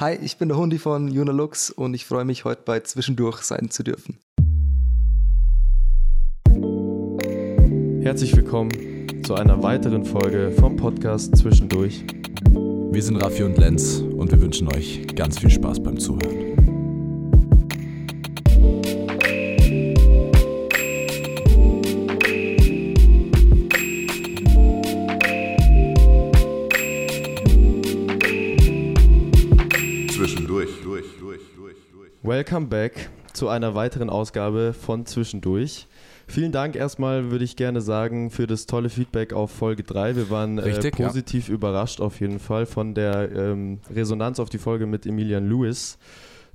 Hi, ich bin der Hundi von Junalux und ich freue mich, heute bei Zwischendurch sein zu dürfen. Herzlich willkommen zu einer weiteren Folge vom Podcast Zwischendurch. Wir sind Raffi und Lenz und wir wünschen euch ganz viel Spaß beim Zuhören. Welcome back zu einer weiteren Ausgabe von Zwischendurch. Vielen Dank erstmal, würde ich gerne sagen, für das tolle Feedback auf Folge 3. Wir waren äh, Richtig, ja. positiv überrascht auf jeden Fall von der ähm, Resonanz auf die Folge mit Emilian Lewis.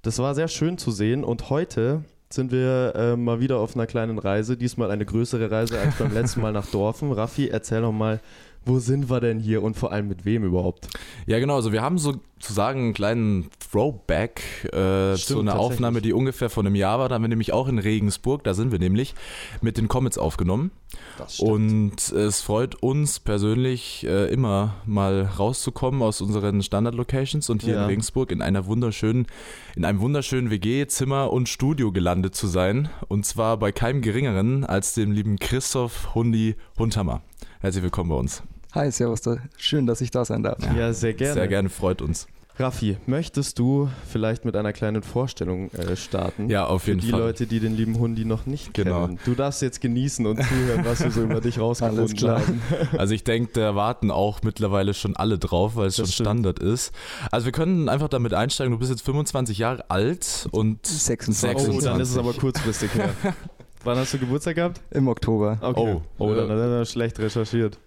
Das war sehr schön zu sehen und heute sind wir äh, mal wieder auf einer kleinen Reise, diesmal eine größere Reise als beim letzten Mal nach Dorfen. Raffi, erzähl noch mal, wo sind wir denn hier und vor allem mit wem überhaupt? Ja, genau. Also wir haben sozusagen einen kleinen Throwback äh, Stimmt, zu einer. Aufnahme, die ungefähr vor einem Jahr war. Da haben wir nämlich auch in Regensburg, da sind wir nämlich, mit den Comets aufgenommen. Das Und es freut uns persönlich äh, immer mal rauszukommen aus unseren Standard-Locations und hier Ja. in Regensburg in einer wunderschönen, in einem wunderschönen WG, Zimmer und Studio gelandet zu sein. Und zwar bei keinem geringeren als dem lieben Christoph Hundi Hundhammer. Herzlich willkommen bei uns. Hi, servus, da. schön, dass ich da sein darf. ja, sehr gerne. Sehr gerne, freut uns. Raffi, möchtest du vielleicht mit einer kleinen Vorstellung äh, starten? Ja, auf Für jeden die Fall. Leute, die den lieben Hundi noch nicht Genau. kennen. Du darfst jetzt genießen und zuhören, was wir so über dich Alles rausgefunden klar. haben. Also ich denke, da warten auch mittlerweile schon alle drauf, weil es Das schon stimmt. Standard ist. Also wir können einfach damit einsteigen, du bist jetzt 25 Jahre alt und 26. Oh, dann ist es 26. aber kurzfristig her. Wann hast du Geburtstag gehabt? Im Oktober. Okay. Oh. oh dann hat er schlecht recherchiert.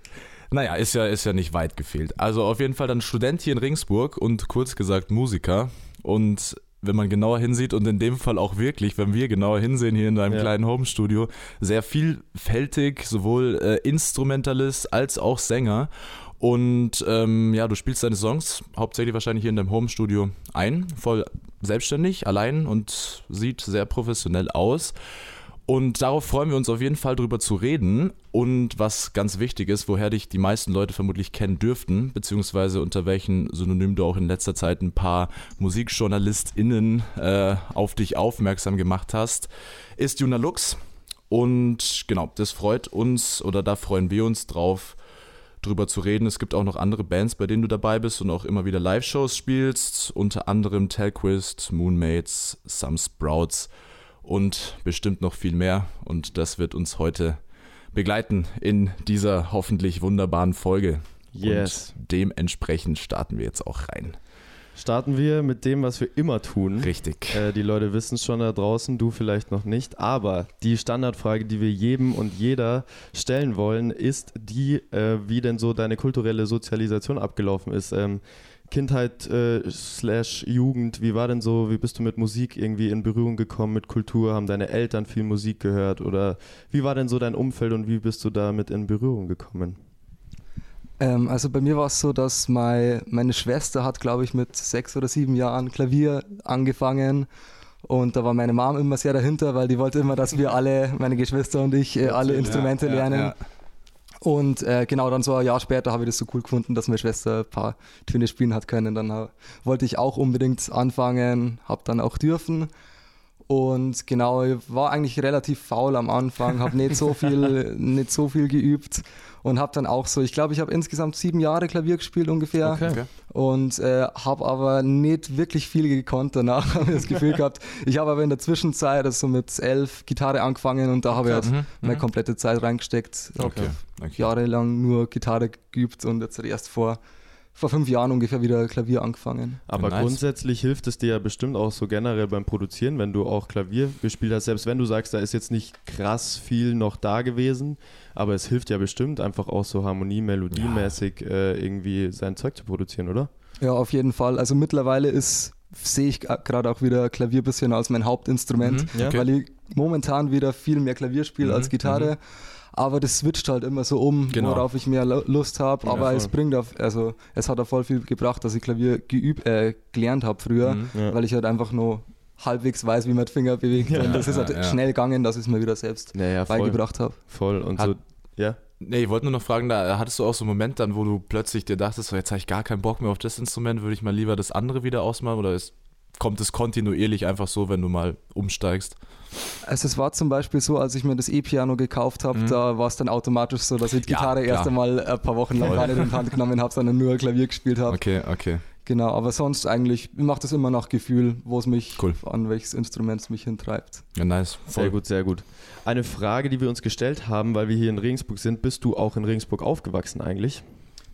Naja, ist ja, ist ja nicht weit gefehlt. Also auf jeden Fall dann Student hier in Regensburg und kurz gesagt Musiker. Und wenn man genauer hinsieht und in dem Fall auch wirklich, wenn wir genauer hinsehen hier in deinem Ja. kleinen Homestudio, sehr vielfältig, sowohl äh, Instrumentalist als auch Sänger. Und ähm, ja, du spielst deine Songs hauptsächlich wahrscheinlich hier in deinem Homestudio ein, voll selbstständig, allein und sieht sehr professionell aus. Und darauf freuen wir uns auf jeden Fall drüber zu reden. Und was ganz wichtig ist, woher dich die meisten Leute vermutlich kennen dürften, beziehungsweise unter welchen Synonym du auch in letzter Zeit ein paar MusikjournalistInnen äh, auf dich aufmerksam gemacht hast, ist Juna Lux. Und genau, das freut uns oder da freuen wir uns drauf, drüber zu reden. Es gibt auch noch andere Bands, bei denen du dabei bist und auch immer wieder Live-Shows spielst, unter anderem Telquist, Moonmates, Some Sprouts und bestimmt noch viel mehr. Und das wird uns heute begleiten in dieser hoffentlich wunderbaren Folge. Yes. Und dementsprechend starten wir jetzt auch rein. Starten wir mit dem, was wir immer tun. Richtig. Äh, die Leute wissen es schon da draußen, du vielleicht noch nicht. Aber die Standardfrage, die wir jedem und jeder stellen wollen, ist die, äh, wie denn so deine kulturelle Sozialisation abgelaufen ist. Ähm, Kindheit äh, slash Jugend, wie war denn so, wie bist du mit Musik irgendwie in Berührung gekommen, mit Kultur? Haben deine Eltern viel Musik gehört? Oder wie war denn so dein Umfeld und wie bist du damit in Berührung gekommen? Ähm, also bei mir war es so, dass mein, meine Schwester hat, glaube ich, mit sechs oder sieben Jahren Klavier angefangen. Und da war meine Mom immer sehr dahinter, weil die wollte immer, dass wir alle, meine Geschwister und ich, äh, alle Instrumente Ja, ja, lernen. ja. Und äh, genau dann so ein Jahr später habe ich das so cool gefunden, dass meine Schwester ein paar Töne spielen hat können. Dann ha- wollte ich auch unbedingt anfangen, habe dann auch dürfen. Und genau, ich war eigentlich relativ faul am Anfang, habe nicht so viel, nicht so viel geübt und habe dann auch so, ich glaube, ich habe insgesamt sieben Jahre Klavier gespielt ungefähr Okay. und äh, habe aber nicht wirklich viel gekonnt danach, habe ich das Gefühl gehabt. Ich habe aber in der Zwischenzeit, also mit elf, Gitarre angefangen und da habe ich halt Mhm, meine mhm. komplette Zeit reingesteckt. Okay. okay. Jahrelang nur Gitarre geübt und jetzt erst vor, vor fünf Jahren ungefähr wieder Klavier angefangen. Aber Nice. grundsätzlich hilft es dir ja bestimmt auch so generell beim Produzieren, wenn du auch Klavier gespielt hast, selbst wenn du sagst, da ist jetzt nicht krass viel noch da gewesen, aber es hilft ja bestimmt einfach auch so Harmonie, Melodiemäßig äh, irgendwie sein Zeug zu produzieren, oder? Ja, auf jeden Fall. Also mittlerweile ist sehe ich gerade auch wieder Klavier ein bisschen als mein Hauptinstrument, Mhm, ja. okay. weil ich momentan wieder viel mehr Klavier spiele Mhm, als Gitarre. Aber das switcht halt immer so um, Genau. worauf ich mehr Lu- Lust habe. Ja, aber voll. es bringt auf, also es hat auch voll viel gebracht, dass ich Klavier geübt, äh, gelernt habe früher, Mhm. Ja. weil ich halt einfach nur halbwegs weiß, wie man die Finger bewegt. Ja, und das ist halt ja. schnell gegangen, dass ich es mir wieder selbst beigebracht habe. voll. Und Hat- so, ja. Nee, ich wollte nur noch fragen, da hattest du auch so einen Moment dann, wo du plötzlich dir dachtest, so, jetzt habe ich gar keinen Bock mehr auf das Instrument, würde ich mal lieber das andere wieder ausmachen oder ist, kommt es kontinuierlich einfach so, wenn du mal umsteigst? Also es war zum Beispiel so, als ich mir das E-Piano gekauft habe, Mhm. da war es dann automatisch so, dass ich die Ja, Gitarre klar. erst einmal ein paar Wochen lang Voll. gar nicht in die Hand genommen habe, sondern nur Klavier gespielt habe. Okay, okay. Genau, aber sonst eigentlich macht es immer nach Gefühl, wo es mich, Cool. an welches Instrument es mich hintreibt. Ja, nice. Sehr gut, sehr gut. Eine Frage, die wir uns gestellt haben, weil wir hier in Regensburg sind, bist du auch in Regensburg aufgewachsen eigentlich?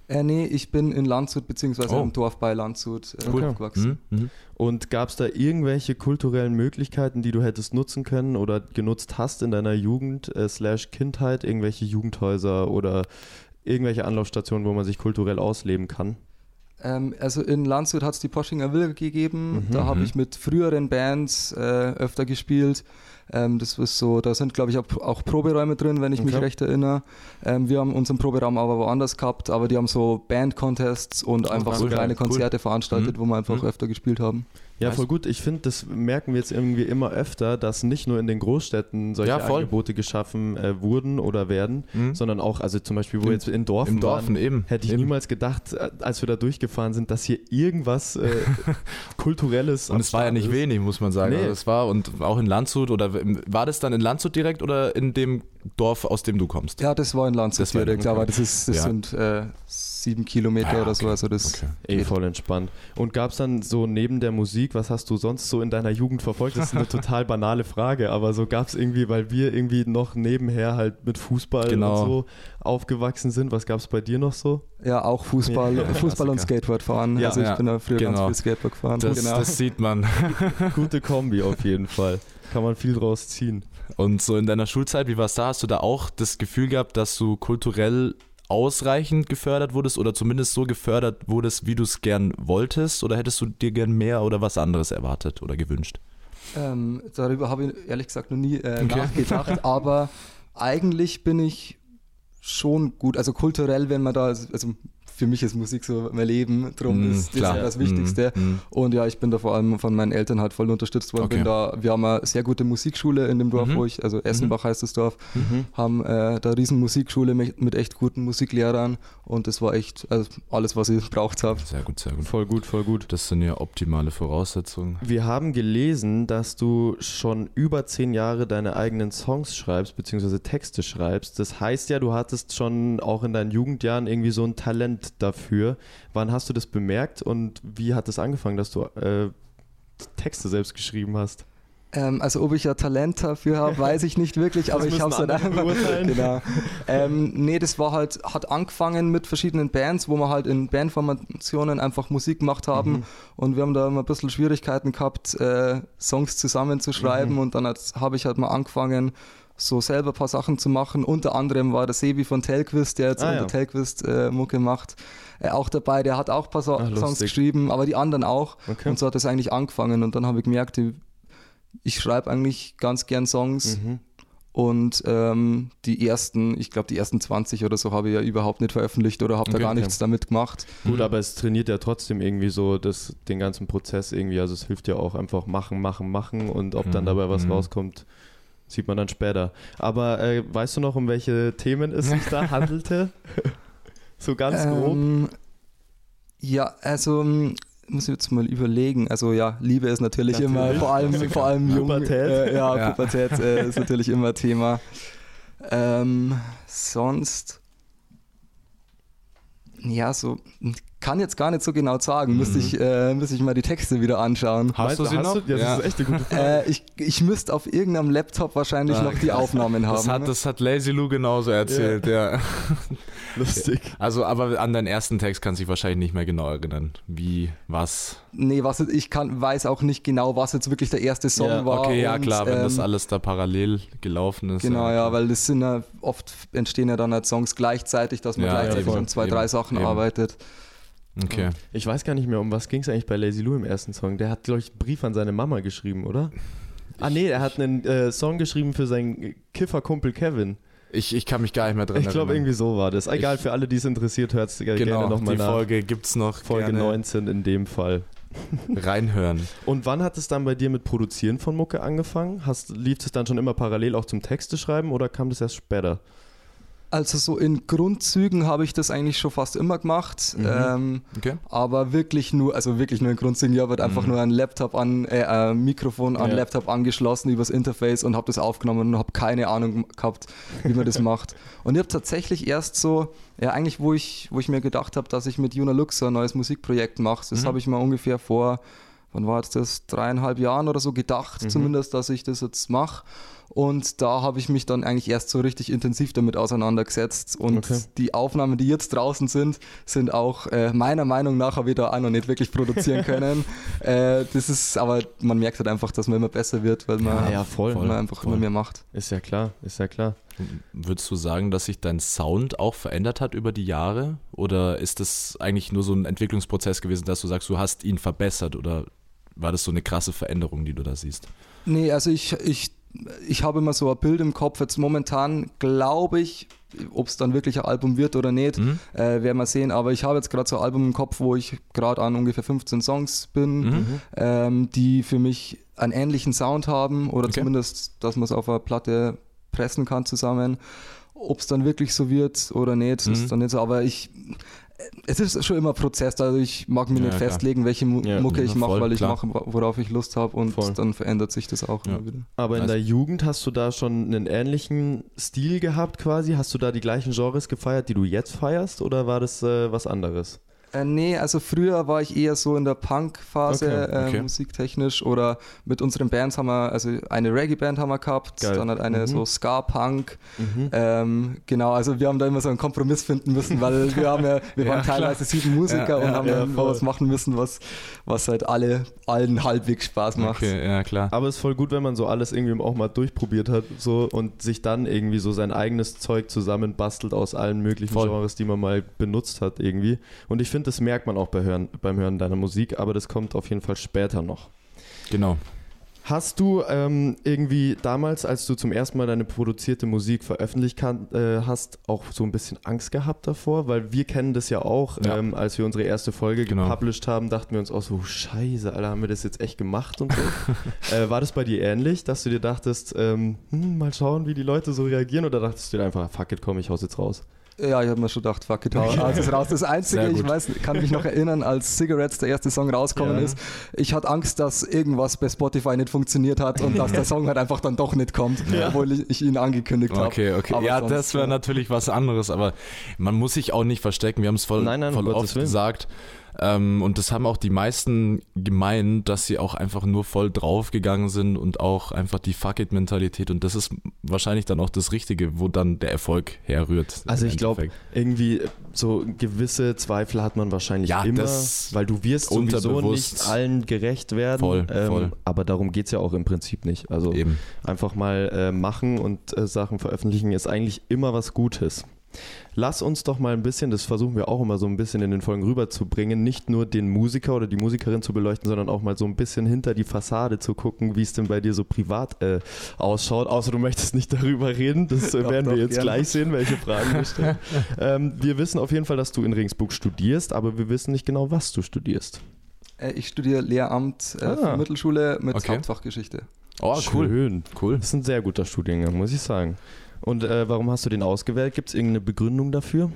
Äh, nee, ich bin in Landshut, beziehungsweise Oh. im Dorf bei Landshut äh, Cool. aufgewachsen. Mhm. Mhm. Und gab es da irgendwelche kulturellen Möglichkeiten, die du hättest nutzen können oder genutzt hast in deiner Jugend äh, slash Kindheit? Irgendwelche Jugendhäuser oder irgendwelche Anlaufstationen, wo man sich kulturell ausleben kann? Ähm, also in Landshut hat es die Poschinger Villa gegeben. Mhm. da habe Mhm. ich mit früheren Bands äh, öfter gespielt. Ähm, das ist so, da sind glaube ich auch, auch Proberäume drin, wenn ich mich Okay. recht erinnere. Ähm, wir haben unseren Proberaum aber woanders gehabt, aber die haben so Band-Contests und einfach ach, so geil, kleine cool. Konzerte veranstaltet, Mhm. wo wir einfach Mhm. öfter gespielt haben. Ja, voll gut. Ich finde, das merken wir jetzt irgendwie immer öfter, dass nicht nur in den Großstädten solche Ja. Angebote geschaffen äh, wurden oder werden, Mhm. sondern auch, also zum Beispiel, wo Im- jetzt in Dorfen Im Dorfen waren, eben. hätte ich eben. niemals gedacht, äh, als wir da durchgefahren sind, dass hier irgendwas äh, Kulturelles Und es war ja nicht ist. wenig, muss man sagen. Nee. Also es war und auch in Landshut oder war das dann in Landshut direkt oder in dem Dorf, aus dem du kommst? Ja, das war in Landshut Das war in- direkt, okay. aber das, ist, das Ja. sind äh, sieben Kilometer Ja, oder so. okay. Also das Okay. Eh voll entspannt. Und gab es dann so neben der Musik, was hast du sonst so in deiner Jugend verfolgt? Das ist eine total banale Frage, aber so gab es irgendwie, weil wir irgendwie noch nebenher halt mit Fußball Genau. und so aufgewachsen sind. Was gab es bei dir noch so? Ja, auch Fußball, Ja, Fußball und. Skateboard fahren. Ja, also ich ja, bin da früher genau. ganz viel Skateboard gefahren. Das, genau. das sieht man. Gute Kombi auf jeden Fall. Kann man viel draus ziehen. Und so in deiner Schulzeit, wie war es da? Hast du da auch das Gefühl gehabt, dass du kulturell ausreichend gefördert wurdest oder zumindest so gefördert wurdest, wie du es gern wolltest? Oder hättest du dir gern mehr oder was anderes erwartet oder gewünscht? Ähm, darüber habe ich ehrlich gesagt noch nie äh, Okay. nachgedacht, aber eigentlich bin ich schon gut, also kulturell, wenn man da, also für mich ist Musik so mein Leben, drum Mm, ist das klar. ja das Wichtigste. Mm, mm. Und ja, ich bin da vor allem von meinen Eltern halt voll unterstützt worden. Okay. Bin da, wir haben eine sehr gute Musikschule in dem Dorf, Mhm. wo ich, also Essenbach heißt das Dorf, Mhm. haben äh, da eine riesen Musikschule mit, mit echt guten Musiklehrern und das war echt also alles, was ich braucht habe. Sehr gut, sehr gut. Voll gut, voll gut. Das sind ja optimale Voraussetzungen. Wir haben gelesen, dass du schon über zehn Jahre deine eigenen Songs schreibst, beziehungsweise Texte schreibst. Das heißt ja, du hattest schon auch in deinen Jugendjahren irgendwie so ein Talent dafür. Wann hast du das bemerkt und wie hat es angefangen, dass du äh, Texte selbst geschrieben hast? Ähm, also ob ich ja Talent dafür habe, weiß ich nicht wirklich, aber Das ich habe es halt einfach. Genau. Ähm, nee, das war halt, hat angefangen mit verschiedenen Bands, wo wir halt in Bandformationen einfach Musik gemacht haben Mhm. und wir haben da immer ein bisschen Schwierigkeiten gehabt, äh, Songs zusammenzuschreiben Mhm. und dann habe ich halt mal angefangen, so selber ein paar Sachen zu machen. Unter anderem war der Sebi von Telquist, der jetzt Ah, unter ja. Telquist äh, Mucke macht, äh, auch dabei. Der hat auch ein paar so Ach, Songs geschrieben, aber die anderen auch. Okay. Und so hat es eigentlich angefangen und dann habe ich gemerkt, ich, ich schreibe eigentlich ganz gern Songs Mhm. und ähm, die ersten, ich glaube die ersten 20 oder so habe ich ja überhaupt nicht veröffentlicht oder habe Okay, da gar okay. nichts damit gemacht. Gut, aber es trainiert ja trotzdem irgendwie so das, den ganzen Prozess irgendwie. Also es hilft ja auch einfach machen, machen, machen und ob dann Mhm, dabei was mhm. rauskommt, sieht man dann später. Aber äh, weißt du noch, um welche Themen es sich da handelte? so ganz grob. Ähm, ja, also ähm, muss ich jetzt mal überlegen. Also ja, Liebe ist natürlich, immer, Natürlich, vor allem, vor allem jung. Pubertät. Äh, ja, Ja. Pubertät äh, ist natürlich immer Thema. Ähm, sonst, ja, so, kann jetzt gar nicht so genau sagen. Müsste, Mhm. ich, äh, müsste ich mal die Texte wieder anschauen. Hast du sie noch? Ja, das Ja. ist echt eine gute Frage. Äh, ich, ich müsste auf irgendeinem Laptop wahrscheinlich Ah, noch die Aufnahmen haben. Das hat, das hat Lazy Lou genauso erzählt, ja. Lustig. Also, aber an deinen ersten Text kannst du dich wahrscheinlich nicht mehr genau erinnern. Wie, was? nee, was ich kann, weiß auch nicht genau, was jetzt wirklich der erste Song Ja, war. Okay, ja und, klar, wenn das ähm, alles da parallel gelaufen ist. Genau, ja, weil das sind ja oft entstehen ja dann halt Songs gleichzeitig, dass man Ja, gleichzeitig eben, an zwei, eben, drei Sachen eben. arbeitet. Okay. Ich weiß gar nicht mehr, um was ging es eigentlich bei Lazy Lou im ersten Song. Der hat, glaube ich, einen Brief an seine Mama geschrieben, oder? Ah nee, er hat einen äh, Song geschrieben für seinen Kifferkumpel Kevin. Ich, ich kann mich gar nicht mehr dran Ich glaube, erinnern. irgendwie so war das. Egal, Ich- für alle, die es interessiert, hört es gerne Genau, nochmal die nach. Folge gibt's noch. Folge gerne 19 in dem Fall. Reinhören. Und wann hat es dann bei dir mit Produzieren von Mucke angefangen? Hast, lief es dann schon immer parallel auch zum Texte schreiben oder kam das erst später? Also so in Grundzügen habe ich das eigentlich schon fast immer gemacht. Mhm. Ähm, Okay. aber wirklich nur, also wirklich nur in Grundzügen. Ich habe halt einfach nur ein Laptop an, äh, ein Mikrofon an Ja. Laptop angeschlossen übers Interface und habe das aufgenommen und habe keine Ahnung gehabt, wie man das macht. Und ich habe tatsächlich erst so, ja eigentlich, wo ich, wo ich mir gedacht habe, dass ich mit Juna Lux so ein neues Musikprojekt mache, das Mhm. habe ich mal ungefähr vor, wann war jetzt das, dreieinhalb Jahren oder so gedacht, Mhm. zumindest, dass ich das jetzt mache. Und da habe ich mich dann eigentlich erst so richtig intensiv damit auseinandergesetzt. Und Okay. die Aufnahmen, die jetzt draußen sind, sind auch äh, meiner Meinung nach, habe ich da auch noch nicht wirklich produzieren können. äh, das ist, aber man merkt halt einfach, dass man immer besser wird, weil man, Ja, ja, voll. weil man einfach voll. immer mehr macht. Ist ja klar, ist ja klar. Würdest du sagen, dass sich dein Sound auch verändert hat über die Jahre? Oder ist das eigentlich nur so ein Entwicklungsprozess gewesen, dass du sagst, du hast ihn verbessert? Oder war das so eine krasse Veränderung, die du da siehst? Nee, also ich, ich, ich habe immer so ein Bild im Kopf. Jetzt momentan glaube ich, ob es dann wirklich ein Album wird oder nicht, Mhm. äh, werden wir sehen. Aber ich habe jetzt gerade so ein Album im Kopf, wo ich gerade an ungefähr 15 Songs bin, Mhm. ähm, die für mich einen ähnlichen Sound haben oder Okay. zumindest, dass man es auf einer Platte pressen kann zusammen. Ob es dann wirklich so wird oder nicht, Mhm. ist dann nicht so. Aber ich, es ist schon immer Prozess. Also ich mag mir Ja, nicht klar. festlegen, welche Mu Ja, Mucke ich mache, weil ich mache, worauf ich Lust habe und Voll. dann verändert sich das auch Ja. immer wieder. Aber in Nice. der Jugend hast du da schon einen ähnlichen Stil gehabt quasi? Hast du da die gleichen Genres gefeiert, die du jetzt feierst oder war das äh, was anderes? Äh, nee, also früher war ich eher so in der Punk-Phase Okay, okay. Äh, musiktechnisch oder mit unseren Bands haben wir, also eine Reggae-Band haben wir gehabt, Geil. dann halt eine Mhm. so Ska-Punk. Mhm. Ähm, genau, also wir haben da immer so einen Kompromiss finden müssen, weil wir haben ja, wir Ja, waren klar. teilweise sieben Musiker Ja, und haben ja, dann was machen müssen, was, was halt alle, allen halbwegs Spaß macht. Okay, ja, klar. Aber es ist voll gut, wenn man so alles irgendwie auch mal durchprobiert hat so, und sich dann irgendwie so sein eigenes Zeug zusammenbastelt aus allen möglichen Voll. Genres, die man mal benutzt hat irgendwie. Und ich finde, das merkt man auch bei Hören, beim Hören deiner Musik, aber das kommt auf jeden Fall später noch. Genau. Hast du ähm, irgendwie damals, als du zum ersten Mal deine produzierte Musik veröffentlicht kann, äh, hast, auch so ein bisschen Angst gehabt davor? Weil wir kennen das ja auch, Ja. Ähm, als wir unsere erste Folge Genau. gepublished haben, dachten wir uns auch so, scheiße, Alter, haben wir das jetzt echt gemacht und so. äh, war das bei dir ähnlich, dass du dir dachtest, ähm, hm, mal schauen, wie die Leute so reagieren oder dachtest du dir einfach, fuck it, komm, ich hau's jetzt raus? Ja, ich habe mir schon gedacht, fuck it, also ist raus. Das Einzige, ich weiß, kann mich noch erinnern, als Cigarettes der erste Song rausgekommen Ja. ist, ich hatte Angst, dass irgendwas bei Spotify nicht funktioniert hat und dass der Song halt einfach dann doch nicht kommt, obwohl ich, ich ihn angekündigt habe. Okay, okay. Aber ja, sonst, das wäre ja. natürlich was anderes, aber man muss sich auch nicht verstecken. Wir haben es voll, Nein, nein, voll oft Willen. Ähm, und das haben auch die meisten gemeint, dass sie auch einfach nur voll draufgegangen sind und auch einfach die Fuck it-Mentalität. Und das ist wahrscheinlich dann auch das Richtige, wo dann der Erfolg herrührt. Also ich glaube, irgendwie äh, so gewisse Zweifel hat man wahrscheinlich Ja, immer, weil du wirst sowieso nicht allen gerecht werden. Voll, ähm, voll. Aber darum geht es ja auch im Prinzip nicht. Also eben. einfach mal äh, machen und äh, Sachen veröffentlichen ist eigentlich immer was Gutes. Lass uns doch mal ein bisschen, das versuchen wir auch immer so ein bisschen in den Folgen rüberzubringen, nicht nur den Musiker oder die Musikerin zu beleuchten, sondern auch mal so ein bisschen hinter die Fassade zu gucken, wie es denn bei dir so privat äh, ausschaut. Außer du möchtest nicht darüber reden, das äh, Doch, werden wir doch, jetzt gerne. gleich sehen, welche Fragen wir stellen. ähm, wir wissen auf jeden Fall, dass du in Regensburg studierst, aber wir wissen nicht genau, was du studierst. Äh, Ich studiere Lehramt äh, Ah. für Mittelschule mit Okay. Hauptfachgeschichte. Oh, cool. Schön. Cool. Das ist ein sehr guter Studiengang, muss ich sagen. Und äh, warum hast du den ausgewählt? Gibt es irgendeine Begründung dafür?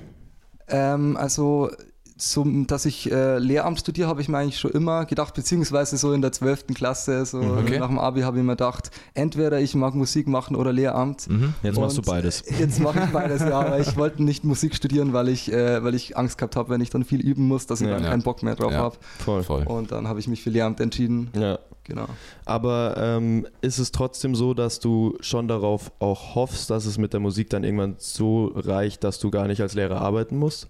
Ähm, also, zum, dass ich äh, Lehramt studiere, habe ich mir eigentlich schon immer gedacht, beziehungsweise so in der 12. Klasse, so Mhm. Okay. nach dem Abi habe ich mir gedacht, entweder ich mag Musik machen oder Lehramt. Mhm. Jetzt machst du Und beides. Jetzt mache ich beides, ja, aber ich wollte nicht Musik studieren, weil ich, äh, weil ich Angst gehabt habe, wenn ich dann viel üben muss, dass ich Ja. dann Ja. keinen Bock mehr drauf Ja. habe. Voll. Voll. Und dann habe ich mich für Lehramt entschieden. Ja. Genau. Aber ähm, ist es trotzdem so, dass du schon darauf auch hoffst, dass es mit der Musik dann irgendwann so reicht, dass du gar nicht als Lehrer arbeiten musst?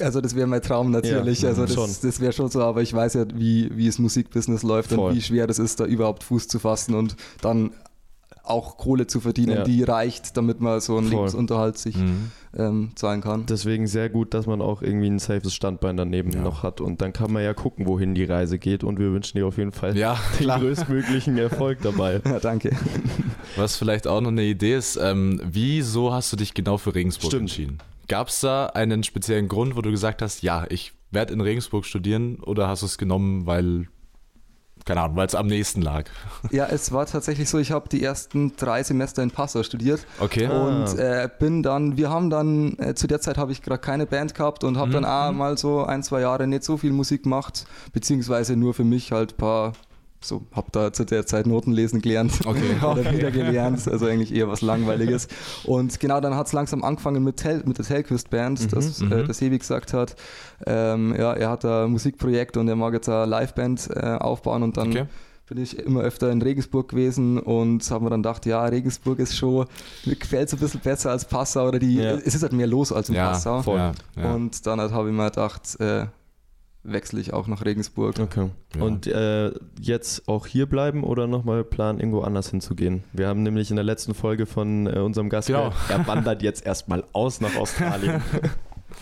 Also das wäre mein Traum natürlich. Ja, also schon. das, das wäre schon so, aber ich weiß ja, wie, wie das Musikbusiness läuft Voll. und wie schwer das ist, da überhaupt Fuß zu fassen und dann auch Kohle zu verdienen, Ja. die reicht, damit man so einen Voll. Lebensunterhalt sich Mhm. ähm, zahlen kann. Deswegen sehr gut, dass man auch irgendwie ein safes Standbein daneben Ja. noch hat. Und dann kann man ja gucken, wohin die Reise geht. Und wir wünschen dir auf jeden Fall Ja, den klar. größtmöglichen Erfolg dabei. Ja, danke. Was vielleicht auch noch eine Idee ist, ähm, wieso hast du dich genau für Regensburg Stimmt. entschieden? Gab es da einen speziellen Grund, wo du gesagt hast, ja, ich werde in Regensburg studieren oder hast du es genommen, weil, keine Ahnung, weil es am nächsten lag. Ja, es war tatsächlich so, ich habe die ersten drei Semester in Passau studiert Okay. Ah. und äh, bin dann, wir haben dann, äh, zu der Zeit habe ich gerade keine Band gehabt und habe Mhm. dann auch mal so ein, zwei Jahre nicht so viel Musik gemacht, beziehungsweise nur für mich halt ein paar, so, habe da zu der Zeit Noten lesen gelernt Okay. oder wieder gelernt, also eigentlich eher was Langweiliges. Und genau dann hat es langsam angefangen mit, Tel, mit der Telquist Band, das, mhm. äh, das Hebi gesagt hat. Ähm, ja, er hat da ein Musikprojekt und er mag jetzt eine Liveband äh, aufbauen und dann Okay. bin ich immer öfter in Regensburg gewesen und habe mir dann gedacht, ja, Regensburg ist schon, mir gefällt es ein bisschen besser als Passau oder die, Ja. es ist halt mehr los als in Ja, Passau. voll. Ja, ja. Und dann halt habe ich mir gedacht, äh, wechsle ich auch nach Regensburg. Okay. Ja. Und äh, jetzt auch hier bleiben oder nochmal planen, irgendwo anders hinzugehen? Wir haben nämlich in der letzten Folge von äh, unserem Gast Genau. er wandert jetzt erstmal aus nach Australien.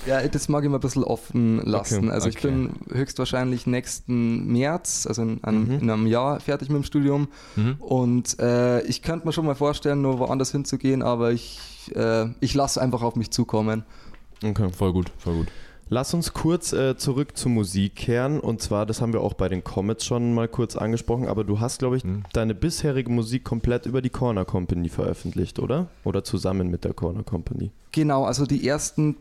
Ja, das mag ich mal ein bisschen offen lassen. Okay, also ich okay. bin höchstwahrscheinlich nächsten März, also in einem, Mhm. in einem Jahr fertig mit dem Studium. Mhm. Und äh, ich könnte mir schon mal vorstellen, nur woanders hinzugehen, aber ich, äh, ich lasse einfach auf mich zukommen. Okay. Voll gut, voll gut. Lass uns kurz äh, zurück zur Musik kehren. Und zwar, das haben wir auch bei den Comets schon mal kurz angesprochen, aber du hast, glaube ich, Mhm. deine bisherige Musik komplett über die Corner Company veröffentlicht, oder? Oder zusammen mit der Corner Company. Genau, also die ersten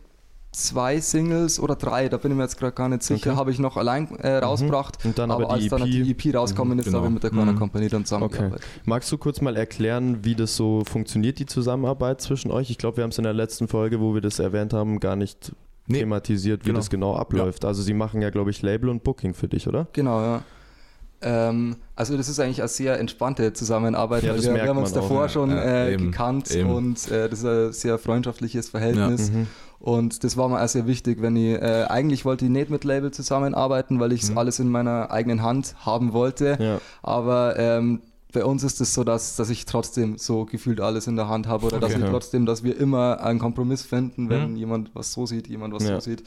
zwei Singles oder drei, da bin ich mir jetzt gerade gar nicht sicher, Okay. habe ich noch allein äh, rausgebracht. Und dann aber, aber die als dann EP. die EP rausgekommen ist, genau. habe ich mit der Corner Mhm. Company dann Okay. zusammengearbeitet. Magst du kurz mal erklären, wie das so funktioniert, die Zusammenarbeit zwischen euch? Ich glaube, wir haben es in der letzten Folge, wo wir das erwähnt haben, gar nicht Nee, thematisiert, wie genau. das genau abläuft. Also sie machen ja, glaube ich, Label und Booking für dich, oder? Genau, ja. Ähm, also das ist eigentlich eine sehr entspannte Zusammenarbeit, Ja, wir, wir haben uns man auch, davor ja. schon Ja, äh, eben, gekannt eben. und äh, das ist ein sehr freundschaftliches Verhältnis. Mhm. Und das war mir auch sehr wichtig, wenn ich, äh, eigentlich wollte ich nicht mit Label zusammenarbeiten, weil ich es Mhm. alles in meiner eigenen Hand haben wollte. Ja. Aber ähm, bei uns ist es so, dass, dass ich trotzdem so gefühlt alles in der Hand habe oder dass Okay. wir trotzdem, dass wir immer einen Kompromiss finden, wenn Mhm. jemand was so sieht, jemand was Ja. so sieht.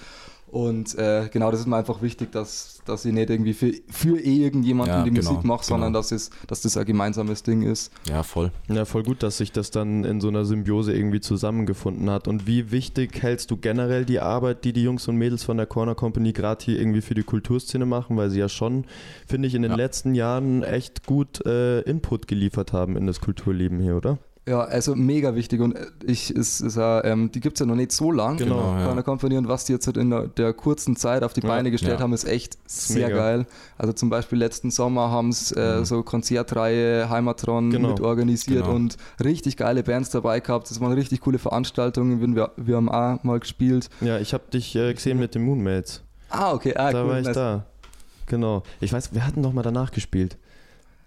Und äh, genau, das ist mir einfach wichtig, dass, dass ich nicht irgendwie für, für irgendjemanden Ja, die genau, Musik mache, sondern genau. dass, es, dass das ein gemeinsames Ding ist. Ja, voll. Ja, voll gut, dass sich das dann in so einer Symbiose irgendwie zusammengefunden hat. Und wie wichtig hältst du generell die Arbeit, die die Jungs und Mädels von der Corner Company gerade hier irgendwie für die Kulturszene machen, weil sie ja schon, finde ich, in den Ja. letzten Jahren echt gut äh, Input geliefert haben in das Kulturleben hier, oder? Ja, also mega wichtig und äh, ich ist, ist auch, ähm, die gibt es ja noch nicht so lang. Genau, ja. Von der Company und was die jetzt halt in der, der kurzen Zeit auf die Ja. Beine gestellt Ja. haben, ist echt sehr mega. geil. Also zum Beispiel letzten Sommer haben es äh, Mhm. so Konzertreihe Heimatron Genau. mit organisiert Genau. und richtig geile Bands dabei gehabt. Das waren richtig coole Veranstaltungen. Wir, wir haben auch mal gespielt. Ja, ich habe dich äh, gesehen mit den Moonmates. Ah, okay, ah, da cool. war ich nice. da. Genau. Ich weiß, wir hatten doch mal danach gespielt.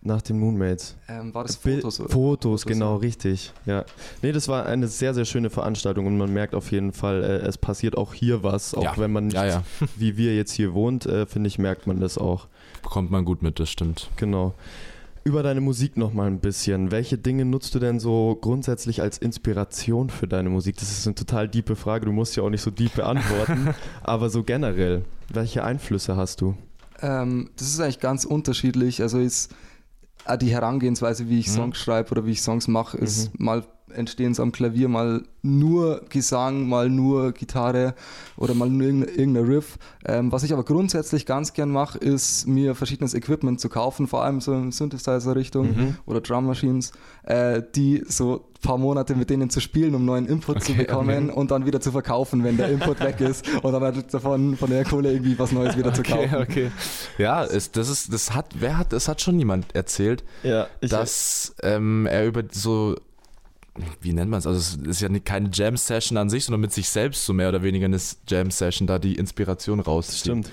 Nach den Moonmates. Ähm, war das Fotos? oder? Fotos, Fotos, genau, ja. richtig. Ja. Nee, das war eine sehr, sehr schöne Veranstaltung und man merkt auf jeden Fall, äh, es passiert auch hier was. Auch Ja. wenn man nicht, Ja, ja. wie wir jetzt hier wohnt, äh, finde ich, merkt man das auch. Bekommt man gut mit, das stimmt. Genau. Über deine Musik noch mal ein bisschen. Welche Dinge nutzt du denn so grundsätzlich als Inspiration für deine Musik? Das ist eine total diepe Frage, du musst ja auch nicht so deep beantworten, aber so generell, welche Einflüsse hast du? Ähm, das ist eigentlich ganz unterschiedlich. Also ist die Herangehensweise, wie ich Mhm. Songs schreibe oder wie ich Songs mache, ist mal entstehen sie am Klavier, mal nur Gesang, mal nur Gitarre oder mal nur irgendein, Riff. Ähm, was ich aber grundsätzlich ganz gern mache, ist mir verschiedenes Equipment zu kaufen, vor allem so in Synthesizer-Richtung Mhm. oder Drum Machines, äh, die so ein paar Monate mit denen zu spielen, um neuen Input zu Okay, bekommen und dann wieder zu verkaufen, wenn der Input weg ist und dann halt davon von der Kohle irgendwie was Neues wieder zu kaufen. okay. Ja, es, das ist, das hat, wer hat, das hat schon jemand erzählt, Ja, dass ähm, er über so, wie nennt man es, also es ist ja keine Jam-Session an sich, sondern mit sich selbst so mehr oder weniger eine Jam-Session, da die Inspiration rauszieht. stimmt.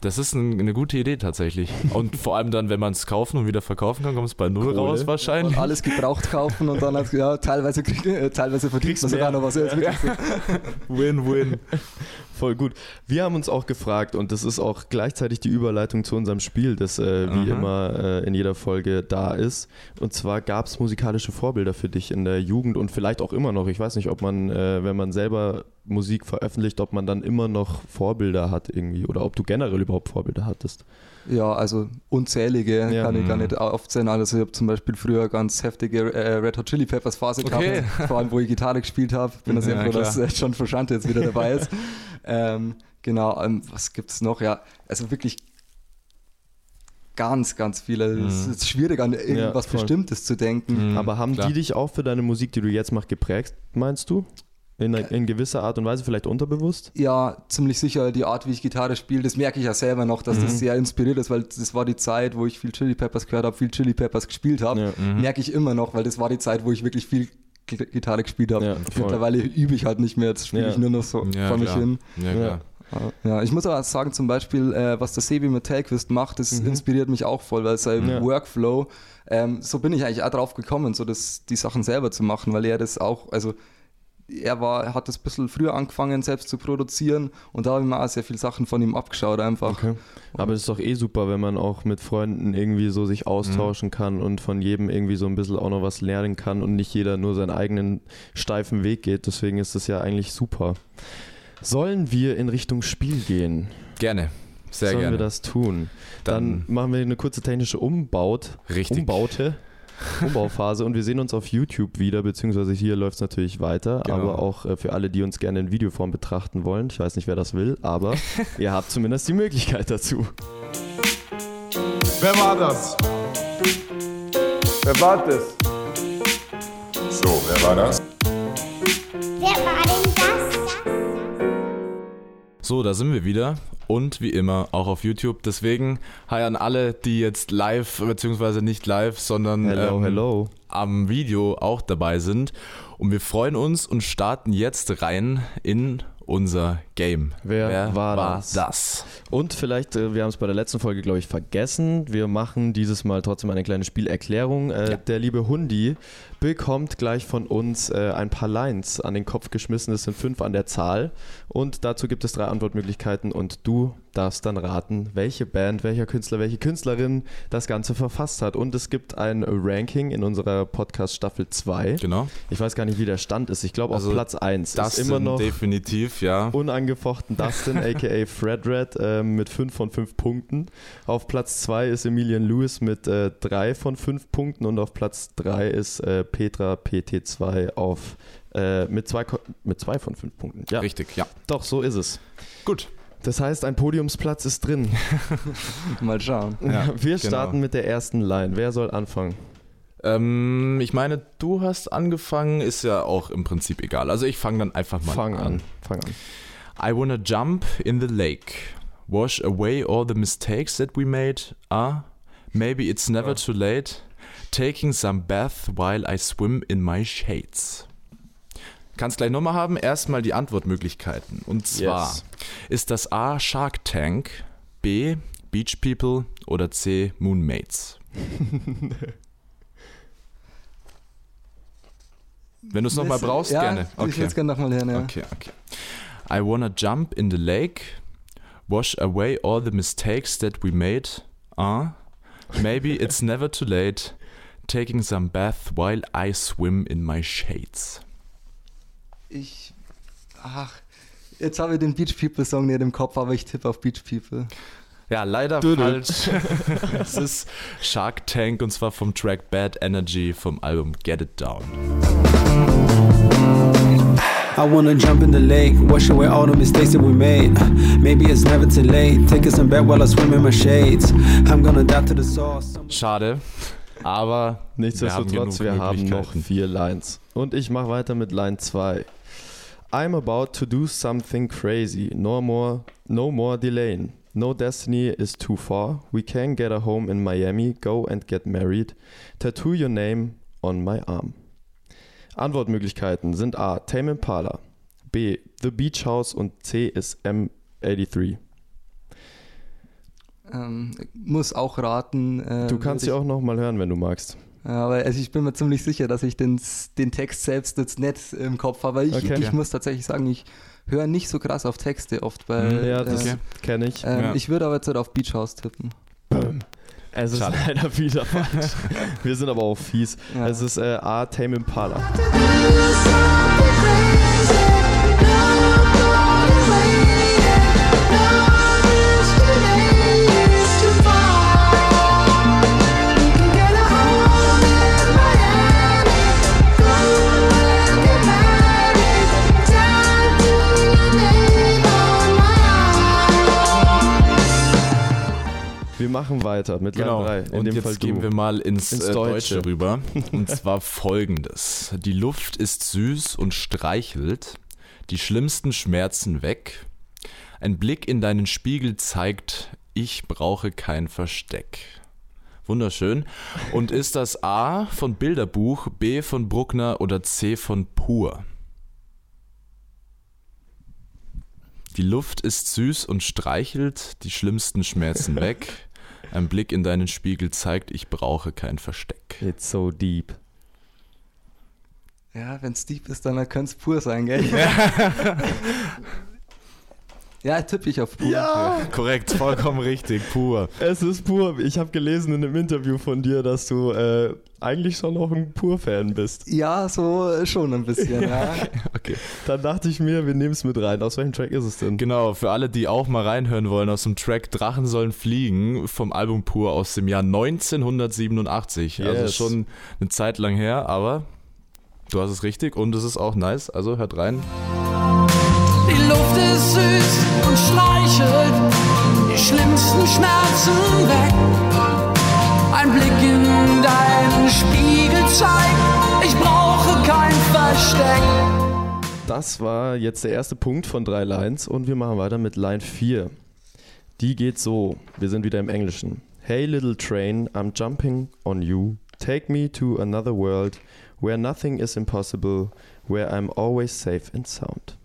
Das ist ein, eine gute Idee tatsächlich. Und vor allem dann, wenn man es kaufen und wieder verkaufen kann, kommt es bei Null Kohle. raus wahrscheinlich. Und alles gebraucht kaufen und dann halt, ja, teilweise, krieg, äh, teilweise verdient man sogar noch was. Win-win. Voll gut. Wir haben uns auch gefragt, und das ist auch gleichzeitig die Überleitung zu unserem Spiel, das äh, wie Aha. immer äh, in jeder Folge da ist. Und zwar gab es musikalische Vorbilder für dich in der Jugend und vielleicht auch immer noch. Ich weiß nicht, ob man, äh, wenn man selber Musik veröffentlicht, ob man dann immer noch Vorbilder hat irgendwie oder ob du generell überhaupt Vorbilder hattest. Ja, also unzählige Ja. kann ich gar Mhm. nicht aufzählen. Also ich habe zum Beispiel früher ganz heftige äh, Red Hot Chili Peppers Phase Okay. gehabt, vor allem wo ich Gitarre gespielt habe. Bin da sehr Ja, froh, klar. dass äh, John Frusciante jetzt wieder dabei ist. ähm, genau, ähm, was gibt es noch? Ja, also wirklich ganz, ganz viele. Es Mhm. ist schwierig, an irgendwas voll. Bestimmtes zu denken. Mhm, Aber haben klar. die dich auch für deine Musik, die du jetzt machst, geprägt, meinst du? In, in gewisser Art und Weise, vielleicht unterbewusst? Ja, ziemlich sicher die Art, wie ich Gitarre spiele, das merke ich ja selber noch, dass Mhm. das sehr inspiriert ist, weil das war die Zeit, wo ich viel Chili Peppers gehört habe, viel Chili Peppers gespielt habe. Ja. Mhm. Merke ich immer noch, weil das war die Zeit, wo ich wirklich viel Gitarre gespielt habe. Ja. Mittlerweile übe ich halt nicht mehr, jetzt spiele Ja. ich nur noch so Ja, vor mich klar. hin. Ja. Ja, ich muss aber sagen, zum Beispiel, äh, was der Sebi mit Tailquist macht, das Mhm. inspiriert mich auch voll, weil sein Ja. Workflow, ähm, so bin ich eigentlich auch drauf gekommen, so das, die Sachen selber zu machen, weil er das auch, also er war, hat das ein bisschen früher angefangen, selbst zu produzieren und da habe ich mir auch sehr viele Sachen von ihm abgeschaut einfach. Okay. Aber es ist doch eh super, wenn man auch mit Freunden irgendwie so sich austauschen kann und von jedem irgendwie so ein bisschen auch noch was lernen kann und nicht jeder nur seinen eigenen steifen Weg geht. Deswegen ist das ja eigentlich super. Sollen wir in Richtung Spiel gehen? Gerne. Sehr Sollen gerne. wir das tun? Dann, Dann- machen wir eine kurze technische Umbaut, Richtig. Umbaute. Umbauphase und wir sehen uns auf YouTube wieder, beziehungsweise hier läuft es natürlich weiter, Genau. aber auch äh, für alle, die uns gerne in Videoform betrachten wollen. Ich weiß nicht, wer das will, aber ihr habt zumindest die Möglichkeit dazu. Wer war das? Wer war das? So, wer war das? Wer war das? So, da sind wir wieder und wie immer auch auf YouTube. Deswegen hi an alle, die jetzt live, beziehungsweise nicht live, sondern Hello, ähm, hello. am Video auch dabei sind. Und wir freuen uns und starten jetzt rein in unser Game. Wer war das? das? Und vielleicht, äh, wir haben es bei der letzten Folge, glaube ich, vergessen. Wir machen dieses Mal trotzdem eine kleine Spielerklärung. Äh, Ja. Der liebe Hundi bekommt gleich von uns äh, ein paar Lines an den Kopf geschmissen. Das sind fünf an der Zahl. Und dazu gibt es drei Antwortmöglichkeiten. Und du darfst dann raten, welche Band, welcher Künstler, welche Künstlerin das Ganze verfasst hat. Und es gibt ein Ranking in unserer Podcast Staffel 2. Genau. Ich weiß gar nicht, wie der Stand ist. Ich glaube auf Also, Platz 1 Das ist immer noch definitiv, ja. unangefochten Dustin, aka Fred Red, äh, mit 5 von 5 Punkten. Auf Platz 2 ist Emilian Lewis mit 3 von 5 Punkten und auf Platz 3 ist äh, Petra PT2 auf, äh, mit 2 mit zwei von 5 Punkten. Ja, Richtig, ja. doch, so ist es. Gut. Das heißt, ein Podiumsplatz ist drin. Mal schauen. Ja, Wir genau. starten mit der ersten Line. Wer soll anfangen? Ähm, ich meine, du hast angefangen, ist ja auch im Prinzip egal. Also ich fange dann einfach mal Fang an. an. Fang an. I wanna jump in the lake, wash away all the mistakes that we made. Ah, maybe it's never too late. Taking some bath while I swim in my shades. Kannst gleich nochmal haben. Erstmal die Antwortmöglichkeiten. Und zwar Yes. ist das A Shark Tank, B Beach People oder C Moonmates. Wenn du es nochmal brauchst, ja, gerne. Ich will es gerne nochmal hören, ja. Okay, okay. I wanna jump in the lake, wash away all the mistakes that we made. Ah, maybe it's never too late. Taking some bath while I swim in my shades. Ich. Ach. Jetzt habe ich den Beach People Song nicht im Kopf, aber ich tippe auf Beach People. Ja, leider Dödel. falsch. es ist Shark Tank und zwar vom Track Bad Energy vom Album Get It Down. I wanna jump in the lake, wash away all the mistakes that we made. Maybe it's never too late. Take some back while I swim in my shades. I'm gonna dive to the source. Schade, aber Nichtsdestotrotz, wir haben, noch vier Lines. Und ich mache weiter mit Line 2. I'm about to do something crazy. No more, no more delaying. No destiny is too far. We can get a home in Miami. Go and get married. Tattoo your name on my arm. Antwortmöglichkeiten sind A. Tame Impala. B. The Beach House und C ist M83. Ähm, muss auch raten. Äh, Du kannst sie auch nochmal hören, wenn du magst. Ja, aber also ich bin mir ziemlich sicher, dass ich den, den Text selbst jetzt nicht im Kopf habe. Ich, Okay. ich muss tatsächlich sagen, ich höre nicht so krass auf Texte oft bei. Mhm, Ja, das äh, kenne ich. ähm, Ja. Ich würde aber jetzt halt auf Beach House tippen. Es ist Schade. leider wieder falsch. Wir sind aber auch fies. Ja. Es ist äh, A. Tame Impala. Wir machen weiter mit Genau. Line 3. In und dem jetzt Fall gehen du. wir mal ins, Ins äh, Deutsche. Deutsche rüber. Und zwar folgendes. Die Luft ist süß und streichelt, die schlimmsten Schmerzen weg. Ein Blick in deinen Spiegel zeigt, ich brauche kein Versteck. Wunderschön. Und ist das A von Bilderbuch, B von Bruckner oder C von Pur? Die Luft ist süß und streichelt die schlimmsten Schmerzen weg. Ein Blick in deinen Spiegel zeigt, ich brauche kein Versteck. It's so deep. Ja, wenn es deep ist, dann könnte es pur sein, gell? ja, tippe ich auf pur. Ja, Korrekt, vollkommen richtig, pur. es ist pur. Ich habe gelesen in einem Interview von dir, dass du äh, eigentlich schon noch ein Pur-Fan bist. Ja, so schon ein bisschen, ja. Okay. Dann dachte ich mir, wir nehmen es mit rein. Aus welchem Track ist es denn? Genau, für alle, die auch mal reinhören wollen, aus dem Track Drachen sollen fliegen vom Album Pur aus dem Jahr 1987. Also Yes. schon eine Zeit lang her, aber du hast es richtig und es ist auch nice. Also hört rein. Die Luft ist süß und streichelt die schlimmsten Schmerzen weg. Ein Blick in deinen Spiegel zeigt, ich brauche kein Versteck. Das war jetzt der erste Punkt von drei Lines und wir machen weiter mit Line 4. Die geht so. Wir sind wieder im Englischen. Hey little train, I'm jumping on you. Take me to another world where nothing is impossible, where I'm always safe and sound.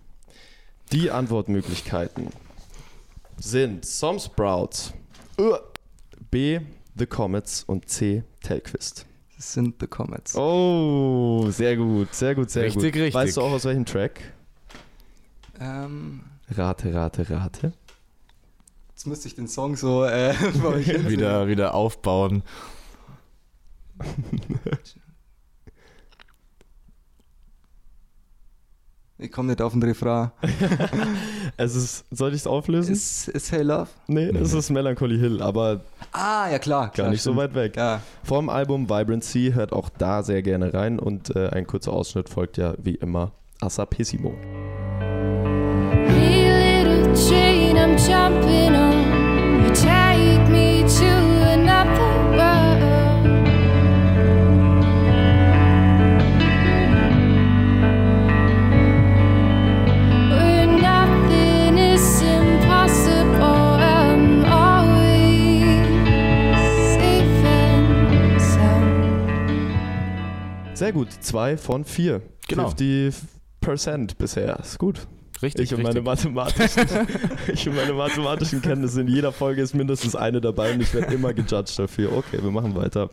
Die Antwortmöglichkeiten sind Some Sprouts, B. The Comets und C. Telquist. Das sind The Comets. Oh, sehr gut, sehr gut, sehr Richtig, gut. richtig. Weißt du auch aus welchem Track? Ähm, Rate, rate, rate. jetzt müsste ich den Song so äh. Wieder, wieder aufbauen. Ich komme nicht auf den Refrain. Es ist, soll ich es auflösen? Ist, ist Hey Love? nee, es ist Melancholy Hill, aber Ah, ja klar. gar klar, nicht so stimmt. weit weg. Ja, Vom Album Vibrancy hört auch da sehr gerne rein und äh, ein kurzer Ausschnitt folgt ja wie immer Assapissimo. Hey, little train, I'm jumping on. You Sehr gut, zwei von vier. Genau. 50% bisher. Ist gut. Richtig, Ich und, meine richtig. mathematischen, ich und meine mathematischen Kenntnisse in jeder Folge ist mindestens eine dabei und ich werde immer gejudged dafür. Okay, wir machen weiter.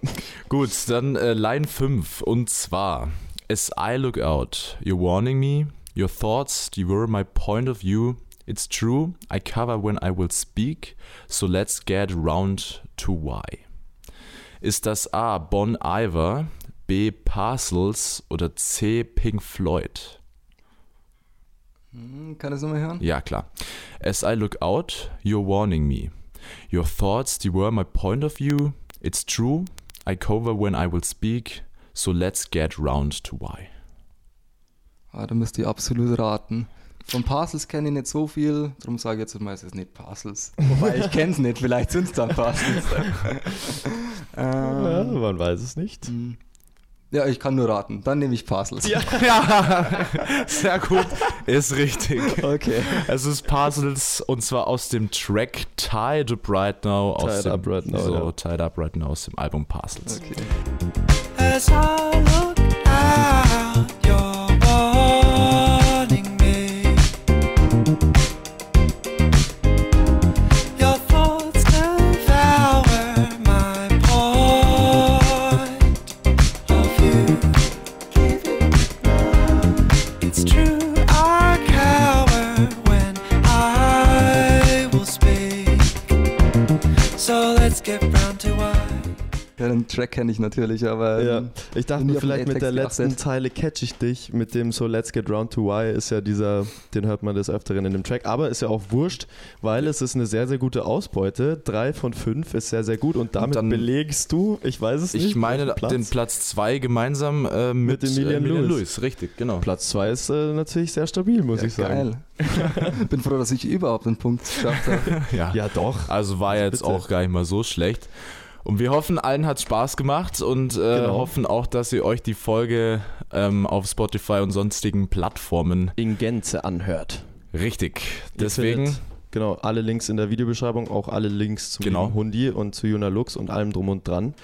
Gut, dann äh, Line 5 und zwar As I look out, you're warning me, your thoughts, were my point of view. It's true, I cover when I will speak, so let's get round to why. Ist das A. Bon Iver, B. Parcels oder C. Pink Floyd? Hm, kann ich das nochmal hören? Ja, klar. As I look out, you're warning me. Your thoughts, they were my point of view. It's true, I cover when I will speak, so let's get round to why. Ah, da müsst ihr absolut raten. Von Parcels kenne ich nicht so viel, darum sage ich jetzt mal, es ist nicht Parcels. Wobei ich kenne es nicht, vielleicht sind es dann Parcels. Ja, ähm, man weiß es nicht. hm. Ja, ich kann nur raten. Dann nehme ich Parcels. Ja, sehr gut. Ist richtig. Okay. Es ist Parcels und zwar aus dem Track Tied Up Right Now. Aus Tied dem, Up Right Now, So, ja. Tied Up Right Now aus dem Album Parcels. okay. As I look out, Track kenne ich natürlich, aber Ja, ähm, ich dachte mir vielleicht mit der letzten. Zeile catch ich dich mit dem so Let's Get Round to Why ist ja dieser, den hört man des Öfteren in dem Track, aber ist ja auch wurscht, weil es ist eine sehr, sehr gute Ausbeute. Drei von fünf ist sehr, sehr gut und damit dann- belegst du, ich weiß es nicht, Ich meine Platz? den Platz 2 gemeinsam äh, mit, Mit Emilian äh, Lewis. Lewis. Richtig, genau. Platz zwei ist äh, natürlich sehr stabil, muss ja, ich sagen. geil. Bin froh, dass ich überhaupt einen Punkt geschafft habe. Ja. Ja, doch. Also war jetzt Bitte. auch gar nicht mal so schlecht. Und wir hoffen, allen hat Spaß gemacht und äh, Genau. hoffen auch, dass ihr euch die Folge ähm, auf Spotify und sonstigen Plattformen In Gänze anhört. richtig. Ihr Deswegen, findet, genau, alle Links in der Videobeschreibung, auch alle Links zum Genau. Hundi und zu Juna Lux und allem drum und dran.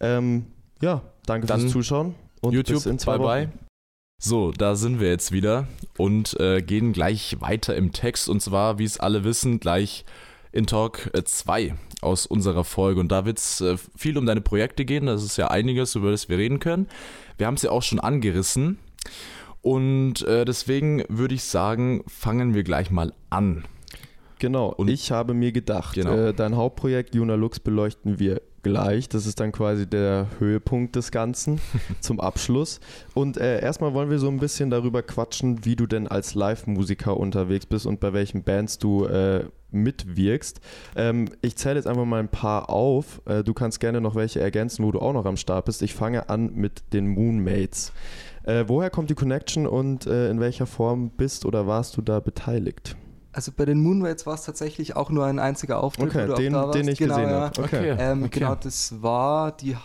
Ähm, ja, danke Dann fürs Zuschauen und YouTube, bis in zwei bye bye. Wochen. So, da sind wir jetzt wieder und äh, gehen gleich weiter im Text und zwar, wie es alle wissen, gleich in Talk 2 aus unserer Folge. Und da wird es äh, viel um deine Projekte gehen. Das ist ja einiges, über das wir reden können. Wir haben es ja auch schon angerissen. Und äh, deswegen würde ich sagen, fangen wir gleich mal an. Genau, Und- ich habe mir gedacht, Genau. äh, dein Hauptprojekt Juna Lux beleuchten wir gleich. Das ist dann quasi der Höhepunkt des Ganzen zum Abschluss. Und äh, erstmal wollen wir so ein bisschen darüber quatschen, wie du denn als Live-Musiker unterwegs bist und bei welchen Bands du äh, mitwirkst. Ähm, ich zähle jetzt einfach mal ein paar auf. Äh, du kannst gerne noch welche ergänzen, wo du auch noch am Start bist. Ich fange an mit den Moonmates. Äh, woher kommt die Connection und äh, in welcher Form bist oder warst du da beteiligt? Also bei den Moonrates war es tatsächlich auch nur ein einziger Auftritt. Okay, den, da warst. den ich genau, gesehen ja. habe. Okay. Ähm, Okay. Genau, das war die.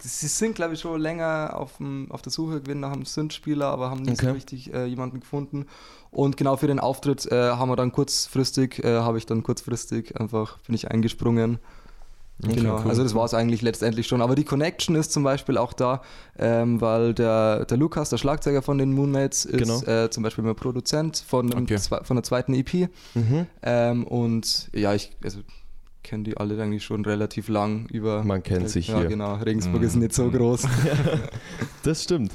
Sie sind, glaube ich, schon länger auf, dem, auf der Suche gewesen nach einem Synth-Spieler, aber haben nicht so Okay. richtig äh, jemanden gefunden. Und genau für den Auftritt äh, haben wir dann kurzfristig, äh, habe ich dann kurzfristig einfach, bin ich eingesprungen. Okay, genau, cool. also das war es eigentlich letztendlich schon. Aber die Connection ist zum Beispiel auch da, ähm, weil der, der Lukas, der Schlagzeuger von den Moonmates, ist Genau. äh, zum Beispiel mal Produzent von, Okay. von der zweiten EP. Mhm. Ähm, und ja, ich also, kenne die alle eigentlich schon relativ lang über. Man kennt sich ja, hier. genau. Regensburg Mhm. ist nicht so groß. Das stimmt.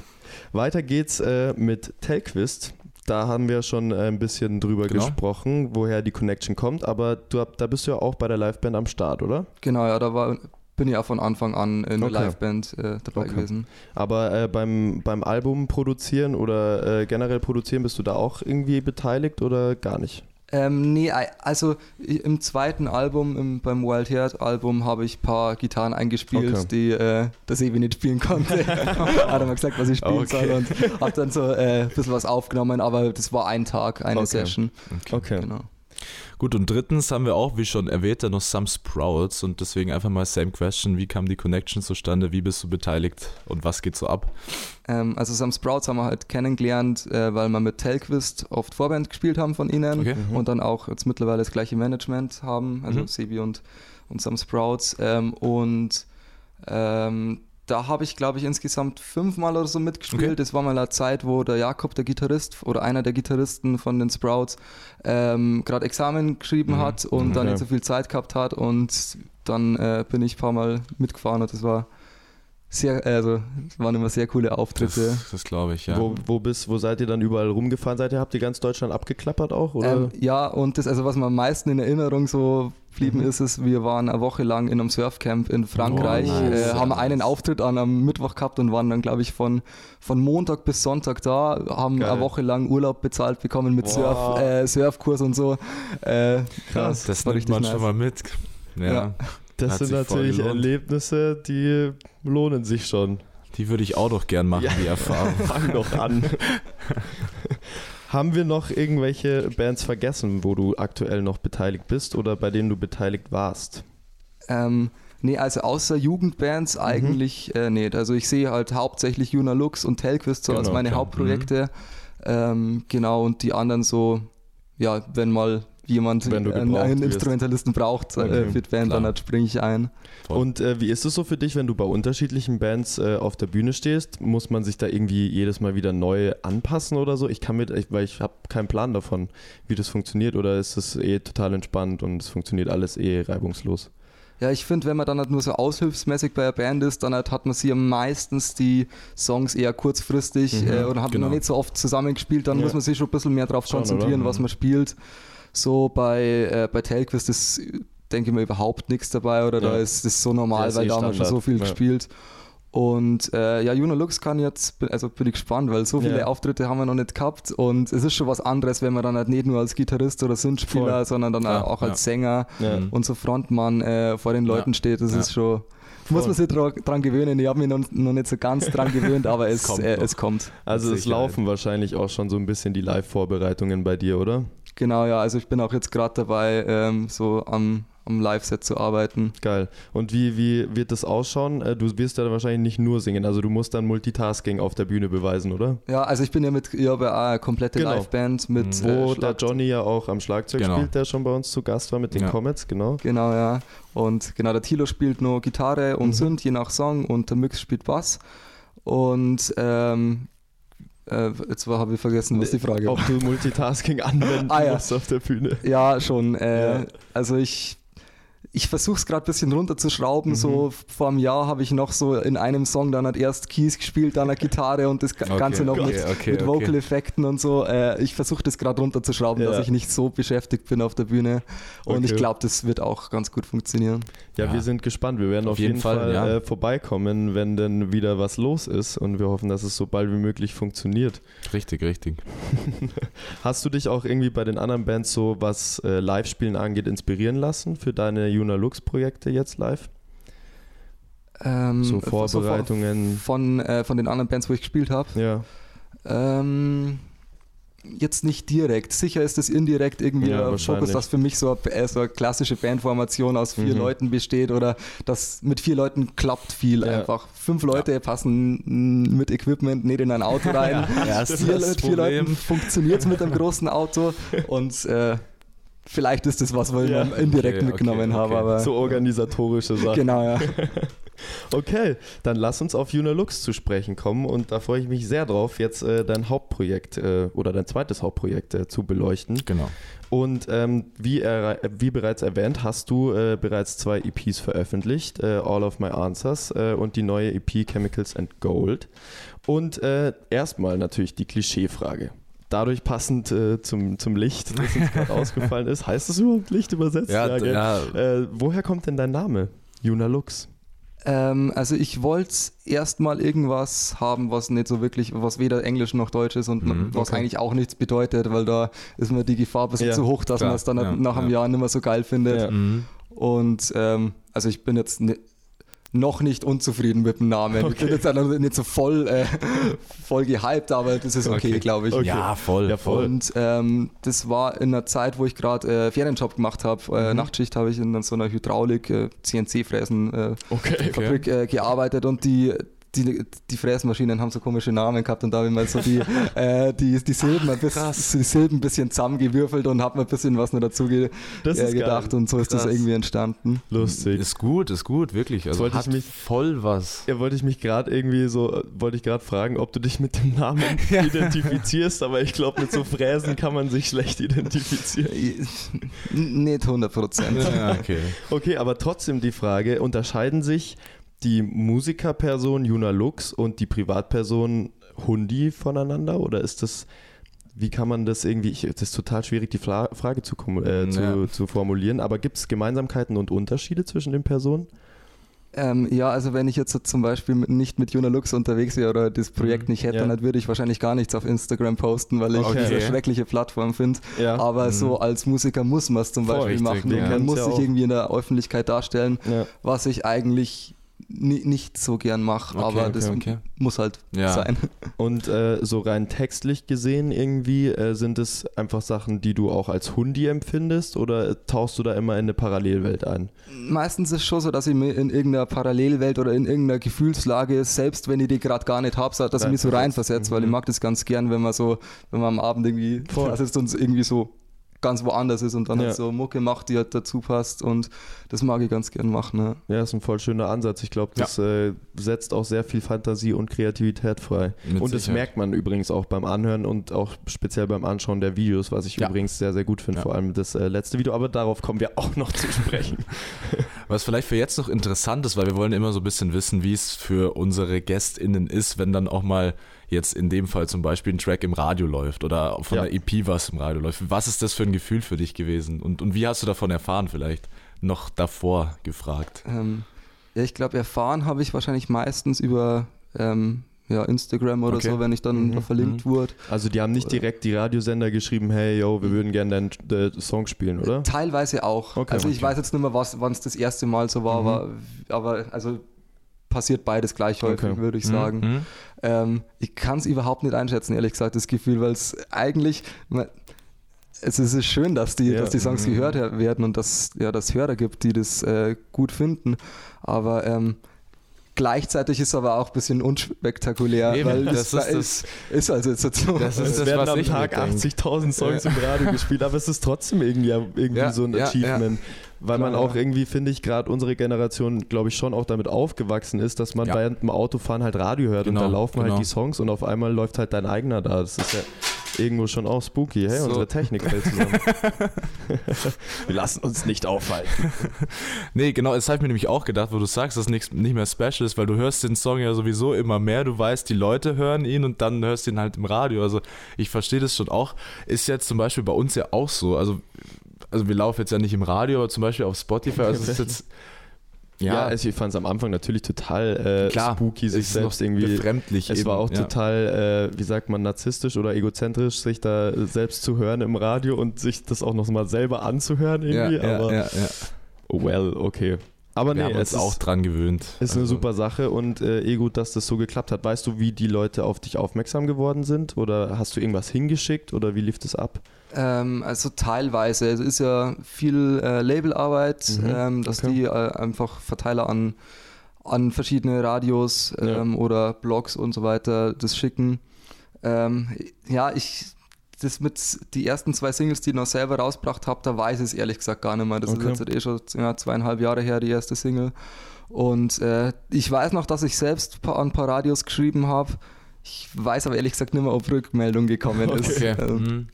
Weiter geht's äh, mit Telquist. Da haben wir schon äh, ein bisschen drüber Genau. gesprochen, woher die Connection kommt, aber du, da bist du ja auch bei der Liveband am Start, oder? genau, ja, da war, bin ich auch von Anfang an in der Okay. Liveband äh, dabei Okay. gewesen. Aber äh, beim, beim Album produzieren oder äh, generell produzieren, bist du da auch irgendwie beteiligt oder gar nicht? Ähm, nee, also im zweiten Album, im, beim Wild Heart Album, habe ich ein paar Gitarren eingespielt, Okay. die äh, das Ewi nicht spielen konnte. Hat er mal gesagt, was ich spielen Okay. soll und habe dann so äh, ein bisschen was aufgenommen, aber das war ein Tag, eine Okay. Session. Okay. Genau. Gut, und drittens haben wir auch, wie schon erwähnt, dann noch Some Sprouts und deswegen einfach mal same question. Wie kam die Connection zustande? Wie bist du beteiligt und was geht so ab? Ähm, also Sam Sprouts haben wir halt kennengelernt, äh, weil wir mit Telquist oft Vorband gespielt haben von ihnen Okay. Mhm. und dann auch jetzt mittlerweile das gleiche Management haben, also Mhm. Sebi und, und Sam Sprouts. Ähm, und ähm, da habe ich, glaube ich, insgesamt fünfmal oder so mitgespielt. Okay. Das war mal eine Zeit, wo der Jakob, der Gitarrist oder einer der Gitarristen von den Sprouts, ähm, gerade Examen geschrieben Mhm. hat und Mhm. dann Okay. nicht so viel Zeit gehabt hat. Und dann äh, bin ich ein paar Mal mitgefahren und das war sehr, also es waren immer sehr coole Auftritte. Das, das glaube ich, ja. Wo, wo, bist, wo seid ihr dann überall rumgefahren? Seid ihr, habt ihr ganz Deutschland abgeklappert auch? Oder? Ähm, ja, und das, also was mir am meisten in Erinnerung so blieben Mhm. ist, es, wir waren eine Woche lang in einem Surfcamp in Frankreich, Oh, nice. äh, haben einen. Auftritt an einem Mittwoch gehabt und waren dann, glaube ich, von, von Montag bis Sonntag da, haben Geil. eine Woche lang Urlaub bezahlt bekommen mit Wow. Surf, äh, Surfkurs und so. Äh, Krass. das war nimmt man nice. schon mal mit. Ja, Ja. Das hat sind natürlich. Erlebnisse, die lohnen sich schon. die würde ich auch doch gern machen, Ja. die Erfahrung. Fang doch an. Haben wir noch irgendwelche Bands vergessen, wo du aktuell noch beteiligt bist oder bei denen du beteiligt warst? Ähm, nee, also außer Jugendbands Mhm. eigentlich äh, nicht. Also ich sehe halt hauptsächlich Juna Lux und Telquist so als Genau, meine klar. Hauptprojekte. Ähm, genau, und die anderen so, ja, wenn mal jemand Wenn du einen, einen. Instrumentalisten braucht äh, Okay, für die Band, klar. dann springe ich ein. Voll. Und äh, wie ist es so für dich, wenn du bei unterschiedlichen Bands äh, auf der Bühne stehst? Muss man sich da irgendwie jedes Mal wieder neu anpassen oder so? Ich kann mit, ich, weil ich habe keinen Plan davon, wie das funktioniert oder ist es eh total entspannt und es funktioniert alles eh reibungslos? Ja, ich finde, wenn man dann halt nur so aushilfsmäßig bei einer Band ist, dann halt hat man sie ja meistens die Songs eher kurzfristig Mhm, äh, oder hat genau. noch nicht so oft zusammengespielt, dann Ja. muss man sich schon ein bisschen mehr darauf konzentrieren, oder? was Mhm. man spielt. So bei, äh, bei Telquist ist denke mir überhaupt nichts dabei oder da Ja. ist es so normal, Ja, weil eh da haben wir schon so viel gespielt. Und äh, ja, Juno Lux kann jetzt, also bin ich gespannt, weil so viele Ja. Auftritte haben wir noch nicht gehabt und es ist schon was anderes, wenn man dann halt nicht nur als Gitarrist oder Synthspieler, sondern dann Ja, auch als ja. Sänger und so Frontmann äh, vor den Leuten steht. Das ist schon, muss man sich dra dran gewöhnen. Ich habe mich noch, noch nicht so ganz dran gewöhnt, aber es Kommt äh, es kommt. Also es laufen wahrscheinlich auch schon so ein bisschen die Live-Vorbereitungen bei dir, oder? Genau, ja, also ich bin auch jetzt gerade dabei, ähm, so am, am Live-Set zu arbeiten. Geil. Und wie, wie wird das ausschauen? Äh, Du wirst ja wahrscheinlich nicht nur singen, also du musst dann Multitasking auf der Bühne beweisen, oder? Ja, also ich bin ja mit, ich habe ja eine komplette Genau. Liveband mit Mhm. Wo äh, der Johnny ja auch am Schlagzeug Genau. spielt, der schon bei uns zu Gast war mit den Ja. Comets, genau. Genau, ja. Und genau, der Tilo spielt nur Gitarre und Mhm. Synth, je nach Song, und der Mix spielt Bass. Und ähm, äh, jetzt habe ich vergessen, was die Frage war. Ob du Multitasking anwenden Ah, ja. musst auf der Bühne. Ja, schon. Äh, Ja. Also ich, ich versuche es gerade ein bisschen runterzuschrauben. Mhm. So vor einem Jahr habe ich noch so in einem Song dann halt erst Keys gespielt, dann eine Gitarre und das Ga- Okay, Ganze noch okay, mit, okay, mit okay. Vocal-Effekten und so. Äh, ich versuche das gerade runterzuschrauben, Ja. dass ich nicht so beschäftigt bin auf der Bühne. Und ich glaube, das wird auch ganz gut funktionieren. Ja, Ja. wir sind gespannt. Wir werden auf, Auf jeden jeden Fall, Fall, ja. äh, vorbeikommen, wenn denn wieder was los ist und wir hoffen, dass es so bald wie möglich funktioniert. Richtig, richtig. Hast du dich auch irgendwie bei den anderen Bands so, was äh, Live-Spielen angeht, inspirieren lassen für deine Juna Lux-Projekte jetzt live? Ähm, So Vorbereitungen. Von, äh, von den anderen Bands, wo ich gespielt habe. Ja. Ähm, jetzt nicht direkt. Sicher ist es indirekt irgendwie Ja, ein wahrscheinlich. Fokus, das für mich so eine, äh, so eine klassische Bandformation aus vier Mhm. Leuten besteht oder das mit vier Leuten klappt viel Ja. einfach. Fünf Leute passen mm, mit Equipment nicht in ein Auto rein. Ja, vier, vier. Leuten funktioniert es mit einem großen Auto und äh, vielleicht ist das was, was ich Ja. indirekt Okay, mitgenommen okay, habe. okay. Aber So organisatorische Sachen. genau, ja. Okay, dann lass uns auf Juna Lux zu sprechen kommen und da freue ich mich sehr drauf, jetzt äh, dein Hauptprojekt äh, oder dein zweites Hauptprojekt äh, zu beleuchten. Genau. Und ähm, wie, er, wie bereits erwähnt, hast du äh, bereits zwei EPs veröffentlicht, äh, All of My Answers äh, und die neue EP Chemicals and Gold. Und äh, erstmal natürlich die Klischeefrage. Dadurch passend äh, zum, zum Licht, das uns gerade ausgefallen ist. Heißt das überhaupt Licht übersetzt? Ja, gell? ja. Äh, woher kommt denn dein Name? Juna Lux. Ähm, also ich wollte erstmal irgendwas haben, was nicht so wirklich, was weder Englisch noch Deutsch ist und Mhm, was okay. eigentlich auch nichts bedeutet, weil da ist mir die Gefahr ein bisschen Ja, zu hoch, dass klar, man es dann ja, nach einem ja. Jahr nicht mehr so geil findet. Ja. Mhm. Und ähm, also ich bin jetzt ni- noch nicht unzufrieden mit dem Namen. Ich bin jetzt noch nicht so voll, äh, voll gehypt, aber das ist okay, Okay. glaube ich. Okay. Ja, voll. Ja, voll. Und ähm, das war in einer Zeit, wo ich gerade äh, Ferienjob gemacht habe. Äh, Mhm. Nachtschicht habe ich in so einer Hydraulik, äh, CNC-Fräsen äh, Okay. Äh, gearbeitet und die, die, die Fräsmaschinen haben so komische Namen gehabt und da habe ich mal so die, äh, die, die, Silben ein bisschen, die Silben ein bisschen zusammengewürfelt und habe mir ein bisschen was noch dazu ge Das äh, gedacht geil. und so ist das Krass. irgendwie entstanden. Lustig. Ist gut, ist gut, wirklich. Also wollte ich hat mich- voll was. Ja, wollte ich mich gerade irgendwie so, äh, wollte ich gerade fragen, ob du dich mit dem Namen identifizierst, aber ich glaube, mit so Fräsen kann man sich schlecht identifizieren. N- Nicht 100 Prozent. Ja, okay. Okay, aber trotzdem die Frage, unterscheiden sich die Musikerperson Juna Lux und die Privatperson Hundi voneinander oder ist das, wie kann man das irgendwie, ich, das ist total schwierig, die Fla Frage zu, äh, zu, Ja. zu formulieren, aber gibt es Gemeinsamkeiten und Unterschiede zwischen den Personen? Ähm, ja, also wenn ich jetzt so zum Beispiel mit, nicht mit Juna Lux unterwegs wäre oder das Projekt Mhm, nicht hätte, ja. dann würde ich wahrscheinlich gar nichts auf Instagram posten, weil ich Okay. diese schreckliche Plattform finde. Ja. Aber Mhm. so als Musiker muss man es zum Voll, Beispiel richtig, machen. ja. Man muss ja sich auch. irgendwie in der Öffentlichkeit darstellen, ja. was ich eigentlich nicht so gern mache, Okay, aber okay, das okay. muss halt Ja. sein. Und äh, so rein textlich gesehen irgendwie, äh, sind es einfach Sachen, die du auch als Hundi empfindest oder tauchst du da immer in eine Parallelwelt ein? Meistens ist es schon so, dass ich mir in irgendeiner Parallelwelt oder in irgendeiner Gefühlslage, selbst wenn ich die gerade gar nicht habe, dass ich mich so Reinversetzt. reinversetze, weil ich Mhm. mag das ganz gern, wenn man so, wenn man am Abend irgendwie Voll. da sitzt und irgendwie so ganz woanders ist und dann Ja. halt so Mucke macht, die halt dazu passt und das mag ich ganz gern machen. Ne? Ja, ist ein voll schöner Ansatz. Ich glaube, das äh, setzt auch sehr viel Fantasie und Kreativität frei. Mit und das Sicherheit. merkt man übrigens auch beim Anhören und auch speziell beim Anschauen der Videos, was ich Ja. übrigens sehr, sehr gut finde. Ja. Vor allem das äh, letzte Video, aber darauf kommen wir auch noch zu sprechen. Was vielleicht für jetzt noch interessant ist, weil wir wollen immer so ein bisschen wissen, wie es für unsere GästInnen ist, wenn dann auch mal jetzt in dem Fall zum Beispiel ein Track im Radio läuft oder von Ja. der EP was im Radio läuft. Was ist das für ein Gefühl für dich gewesen und, und wie hast du davon erfahren vielleicht? noch davor gefragt? Ähm, ja, ich glaube, erfahren habe ich wahrscheinlich meistens über ähm, ja, Instagram oder Okay. so, wenn ich dann Mhm, da verlinkt wurde. Also die haben nicht direkt die Radiosender geschrieben, hey, yo, wir würden gerne deinen äh, Song spielen, oder? Teilweise auch. Okay. also ich Okay. weiß jetzt nicht mehr, wann es das erste Mal so war, Mhm. aber, aber also passiert beides gleich häufig, Okay. würde ich Mhm, sagen. mhm. Ähm, ich kann es überhaupt nicht einschätzen, ehrlich gesagt, das Gefühl, weil es eigentlich, es ist schön, dass die, Ja. dass die Songs Mhm. gehört werden und dass ja, dass Hörer gibt, die das äh, gut finden. Aber ähm, gleichzeitig ist es aber auch ein bisschen unspektakulär, Eben, weil das das, ist ist, ist also jetzt so. Das ist Es das, werden was am ich Tag mir denk. 80.000 Songs im Radio gespielt, aber es ist trotzdem irgendwie, irgendwie Ja, so ein ja, Achievement. Weil man Klar, auch ja. irgendwie, finde ich, gerade unsere Generation, glaube ich, schon auch damit aufgewachsen ist, dass man Ja. während dem Autofahren halt Radio hört Genau, und da laufen genau. halt die Songs und auf einmal läuft halt dein eigener da. Das ist ja irgendwo schon auch spooky. Hey, So. unsere Technik fällt zusammen. Wir lassen uns nicht aufhalten. Nee, genau, das habe ich mir nämlich auch gedacht, wo du sagst, dass nichts nicht mehr special ist, weil du hörst den Song ja sowieso immer mehr, du weißt, die Leute hören ihn und dann hörst du ihn halt im Radio. Also ich verstehe das schon auch. Ist jetzt zum Beispiel bei uns ja auch so. Also, also wir laufen jetzt ja nicht im Radio, aber zum Beispiel auf Spotify. Also es ist jetzt. Ja, also ich fand es am Anfang natürlich total äh, klar, spooky, sich es ist selbst noch irgendwie befremdlich. Es eben, war auch ja. total, äh, wie sagt man, narzisstisch oder egozentrisch, sich da selbst zu hören im Radio und sich das auch noch mal selber anzuhören Ja, irgendwie. ja, aber ja, ja. well, okay. Aber Wir nee, haben es uns auch ist, dran gewöhnt. ist eine Also, super Sache und äh, eh gut, dass das so geklappt hat. Weißt du, wie die Leute auf dich aufmerksam geworden sind? Oder hast du irgendwas hingeschickt oder wie lief das ab? Ähm, also teilweise. Es ist ja viel äh, Labelarbeit, Mhm, ähm, dass okay. die äh, einfach Verteiler an, an verschiedene Radios Ja. ähm, oder Blogs und so weiter das schicken. Ähm, ja, ich das mit die ersten zwei Singles, die ich noch selber rausgebracht habe, da weiß ich es ehrlich gesagt gar nicht mehr. Das Okay. ist jetzt eh schon ja, zweieinhalb Jahre her, die erste Single. Und äh, ich weiß noch, dass ich selbst an ein paar Radios geschrieben habe. Ich weiß aber ehrlich gesagt nicht mehr, ob Rückmeldung gekommen ist. Okay. Ähm, Mhm.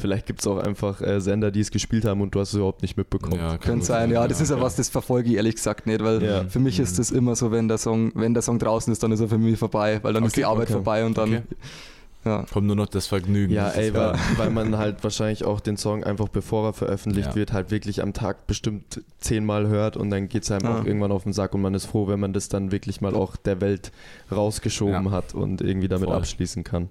Vielleicht gibt es auch einfach äh, Sender, die es gespielt haben und du hast es überhaupt nicht mitbekommen. Ja, kann Könnte sein, ja. Das ist ja ja. was, das verfolge ich ehrlich gesagt nicht, weil Ja. für mich ist das immer so, wenn der Song, wenn der Song draußen ist, dann ist er für mich vorbei, weil dann ist Okay, die Arbeit okay. vorbei und dann Okay. Ja. Kommt nur noch das Vergnügen. Ja, ey, weil, weil man halt wahrscheinlich auch den Song einfach bevor er veröffentlicht Ja. wird, halt wirklich am Tag bestimmt zehnmal hört und dann geht es einem Ja. auch irgendwann auf den Sack und man ist froh, wenn man das dann wirklich mal auch der Welt rausgeschoben Ja. hat und irgendwie damit Voll. abschließen kann.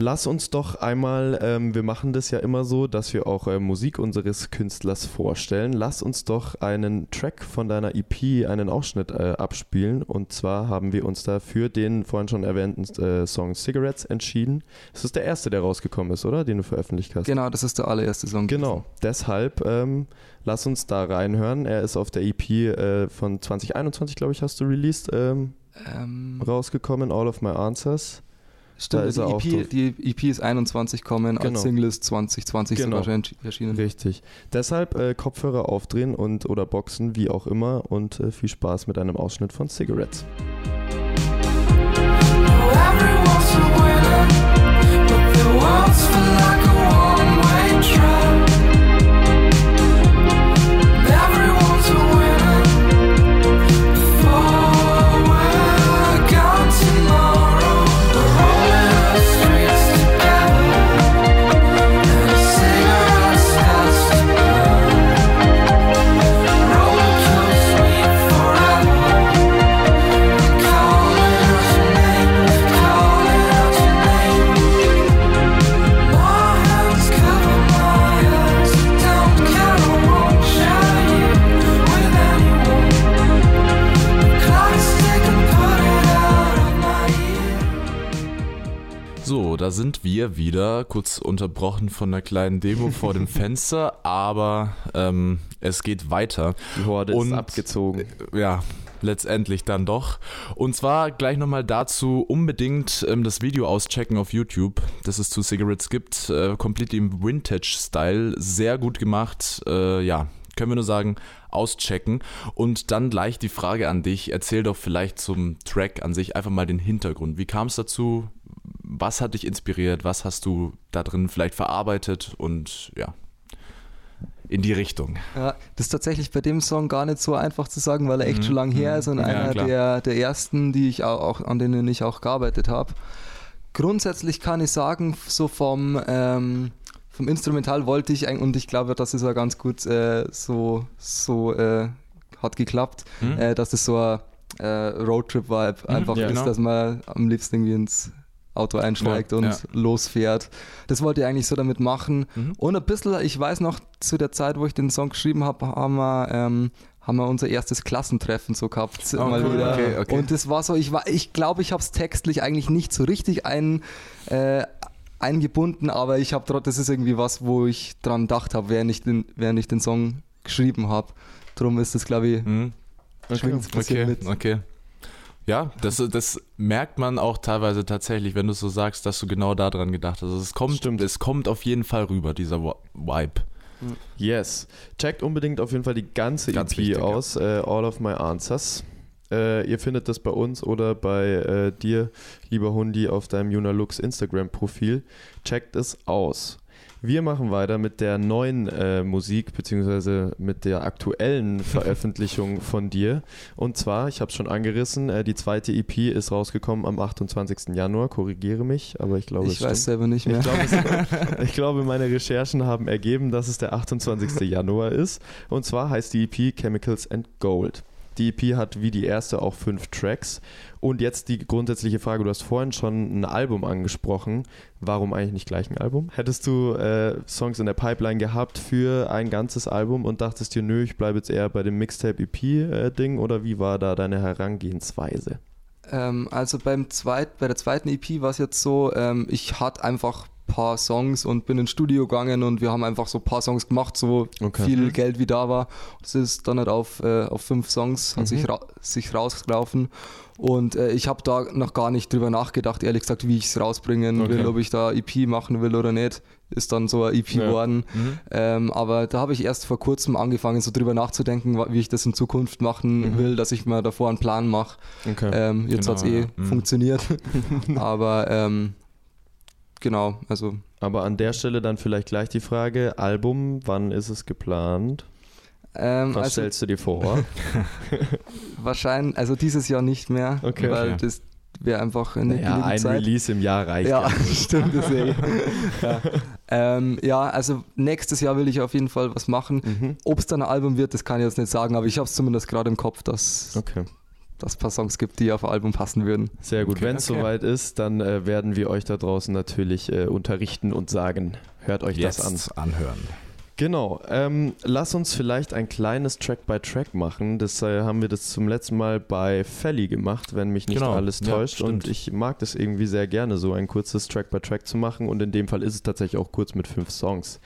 Lass uns doch einmal, ähm, wir machen das ja immer so, dass wir auch äh, Musik unseres Künstlers vorstellen. Lass uns doch einen Track von deiner EP, einen Ausschnitt äh, abspielen. Und zwar haben wir uns da für den vorhin schon erwähnten äh, Song Cigarettes entschieden. Das ist der erste, der rausgekommen ist, oder? Den du veröffentlicht hast. Genau, das ist der allererste Song. Genau, deshalb ähm, lass uns da reinhören. Er ist auf der EP äh, von 2021, glaube ich, hast du released, ähm, Ähm, rausgekommen, All of My Answers. Da stimmt, ist die, er auch EP, drauf. die EP ist 21 kommen, Genau. als Single ist 2020 Genau. sogar schon erschienen. Richtig. Deshalb äh, Kopfhörer aufdrehen und oder Boxen, wie auch immer. Und äh, viel Spaß mit einem Ausschnitt von Cigarettes. Everyone's a winner, but the world's feel like wieder, kurz unterbrochen von einer kleinen Demo vor dem Fenster, aber ähm, es geht weiter. Die Horde Und- ist abgezogen. Ja, letztendlich dann doch. Und zwar gleich nochmal dazu unbedingt ähm, das Video auschecken auf YouTube, das es zu Cigarettes gibt. Äh, komplett im Vintage-Style, sehr gut gemacht. Äh, ja, können wir nur sagen, auschecken. Und dann gleich die Frage an dich. Erzähl doch vielleicht zum Track an sich einfach mal den Hintergrund. Wie kam es dazu? Was hat dich inspiriert? Was hast du da drin vielleicht verarbeitet? Und ja, in die Richtung. Ja, das ist tatsächlich bei dem Song gar nicht so einfach zu sagen, weil er echt Mhm. schon lang her ist und Ja, einer klar. der, der ersten, die ich auch, an denen ich auch gearbeitet habe. Grundsätzlich kann ich sagen, so vom, ähm, vom Instrumental wollte ich eigentlich, und ich glaube, das ist ja ganz gut äh, so, so äh, hat geklappt, Hm? äh, dass das so ein äh, Roadtrip-Vibe einfach ja, ist, genau. dass man am liebsten irgendwie ins Auto einsteigt Ja, und ja. losfährt. Das wollte ich eigentlich so damit machen. Mhm. Und ein bisschen, ich weiß noch, zu der Zeit, wo ich den Song geschrieben habe, haben wir, ähm, haben wir unser erstes Klassentreffen so gehabt. Oh, mal cool. wieder. Okay, okay. Und das war so, ich, war- ich glaube, ich habe es textlich eigentlich nicht so richtig ein, äh, eingebunden, aber ich habe trotzdem, das ist irgendwie was, wo ich dran gedacht habe, während ich den, während ich den Song geschrieben habe. Darum ist das, glaube ich, Mhm. bisschen Okay, mit. okay. Ja, das, das merkt man auch teilweise tatsächlich, wenn du so sagst, dass du genau daran gedacht hast. Also es kommt, Stimmt. es kommt auf jeden Fall rüber, dieser Vibe. Yes. Checkt unbedingt auf jeden Fall die ganze Ganz EP wichtig, ja. aus, äh, All of My Answers. Äh, ihr findet das bei uns oder bei äh, dir, lieber Hundi, auf deinem Junalux Instagram-Profil. Checkt es aus. Wir machen weiter mit der neuen äh, Musik, beziehungsweise mit der aktuellen Veröffentlichung von dir. Und zwar, ich habe es schon angerissen, äh, die zweite EP ist rausgekommen am 28. Januar. Korrigiere mich, aber ich glaube, es Ich stimmt. weiß selber nicht mehr. Ich glaube, es, ich glaube, meine Recherchen haben ergeben, dass es der 28. Januar ist. Und zwar heißt die EP Chemicals and Gold. Die EP hat wie die erste auch fünf Tracks. Und jetzt die grundsätzliche Frage: Du hast vorhin schon ein Album angesprochen. Warum eigentlich nicht gleich ein Album? Hättest du äh, Songs in der Pipeline gehabt für ein ganzes Album und dachtest dir, nö, ich bleibe jetzt eher bei dem Mixtape-EP-Ding? Oder wie war da deine Herangehensweise? Ähm, also beim zweit, bei der zweiten EP war es jetzt so, ähm, ich hatte einfach ein paar Songs und bin ins Studio gegangen und wir haben einfach so ein paar Songs gemacht, so Okay. viel Geld wie da war. Es ist dann halt auf, äh, auf fünf Songs, hat Mhm. sich, ra sich rausgelaufen. Und äh, ich habe da noch gar nicht drüber nachgedacht, ehrlich gesagt, wie ich es rausbringen Okay. will, ob ich da EP machen will oder nicht. Ist dann so ein EP Ja. geworden. Mhm. Ähm, aber da habe ich erst vor kurzem angefangen, so drüber nachzudenken, wie ich das in Zukunft machen Mhm. will, dass ich mir davor einen Plan mache. Okay. Ähm, jetzt Genau, hat es eh ja. Mhm. funktioniert. Aber ähm, genau, also Aber an der Stelle dann vielleicht gleich die Frage: Album, wann ist es geplant? ähm, Was also stellst du dir vor? wahrscheinlich, also dieses Jahr nicht mehr, Okay. weil Okay. das wäre einfach eine ja, genügend ein Zeit. Release im Jahr reicht. Ja, nicht. stimmt, deswegen. ja. Ähm, ja, also nächstes Jahr will ich auf jeden Fall was machen. Mhm. Ob es dann ein Album wird, das kann ich jetzt nicht sagen, aber ich habe es zumindest gerade im Kopf, dass Okay, dass es ein paar Songs gibt, die auf ein Album passen würden. sehr gut. Okay, Wenn es okay. soweit ist, dann äh, werden wir euch da draußen natürlich äh, unterrichten und sagen, hört euch das an. Jetzt anhören. Genau. Ähm, lass uns vielleicht ein kleines Track-by-Track machen. Das äh, haben wir das zum letzten Mal bei Felly gemacht, wenn mich nicht Genau. alles Ja, täuscht. und stimmt. ich mag das irgendwie sehr gerne, so ein kurzes Track-by-Track zu machen. Und in dem Fall ist es tatsächlich auch kurz mit fünf Songs.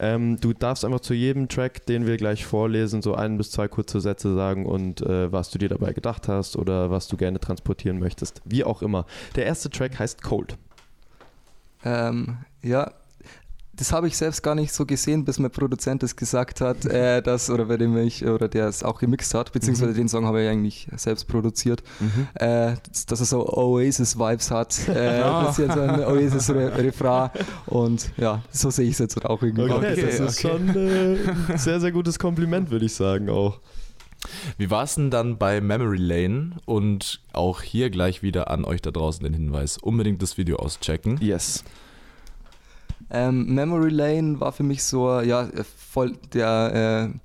Ähm, du darfst einfach zu jedem Track, den wir gleich vorlesen, so ein bis zwei kurze Sätze sagen und äh, was du dir dabei gedacht hast oder was du gerne transportieren möchtest. Wie auch immer. Der erste Track heißt Cold. Ähm, ja, das habe ich selbst gar nicht so gesehen, bis mein Produzent es gesagt hat, äh, dass, oder bei dem ich, oder der es auch gemixt hat, beziehungsweise den Song habe ich eigentlich selbst produziert, äh, dass, er so Oasis-Vibes hat, äh, ein bisschen so ein Oasis-Refrain und ja, so sehe ich es jetzt auch irgendwie. Okay, das ist okay. schon äh, ein sehr, sehr gutes Kompliment, würde ich sagen auch. Wie war es denn dann bei Memory Lane? Und auch hier gleich wieder an euch da draußen den Hinweis: unbedingt das Video auschecken. Yes. Ähm, Memory Lane war für mich so, ja, voll der, äh,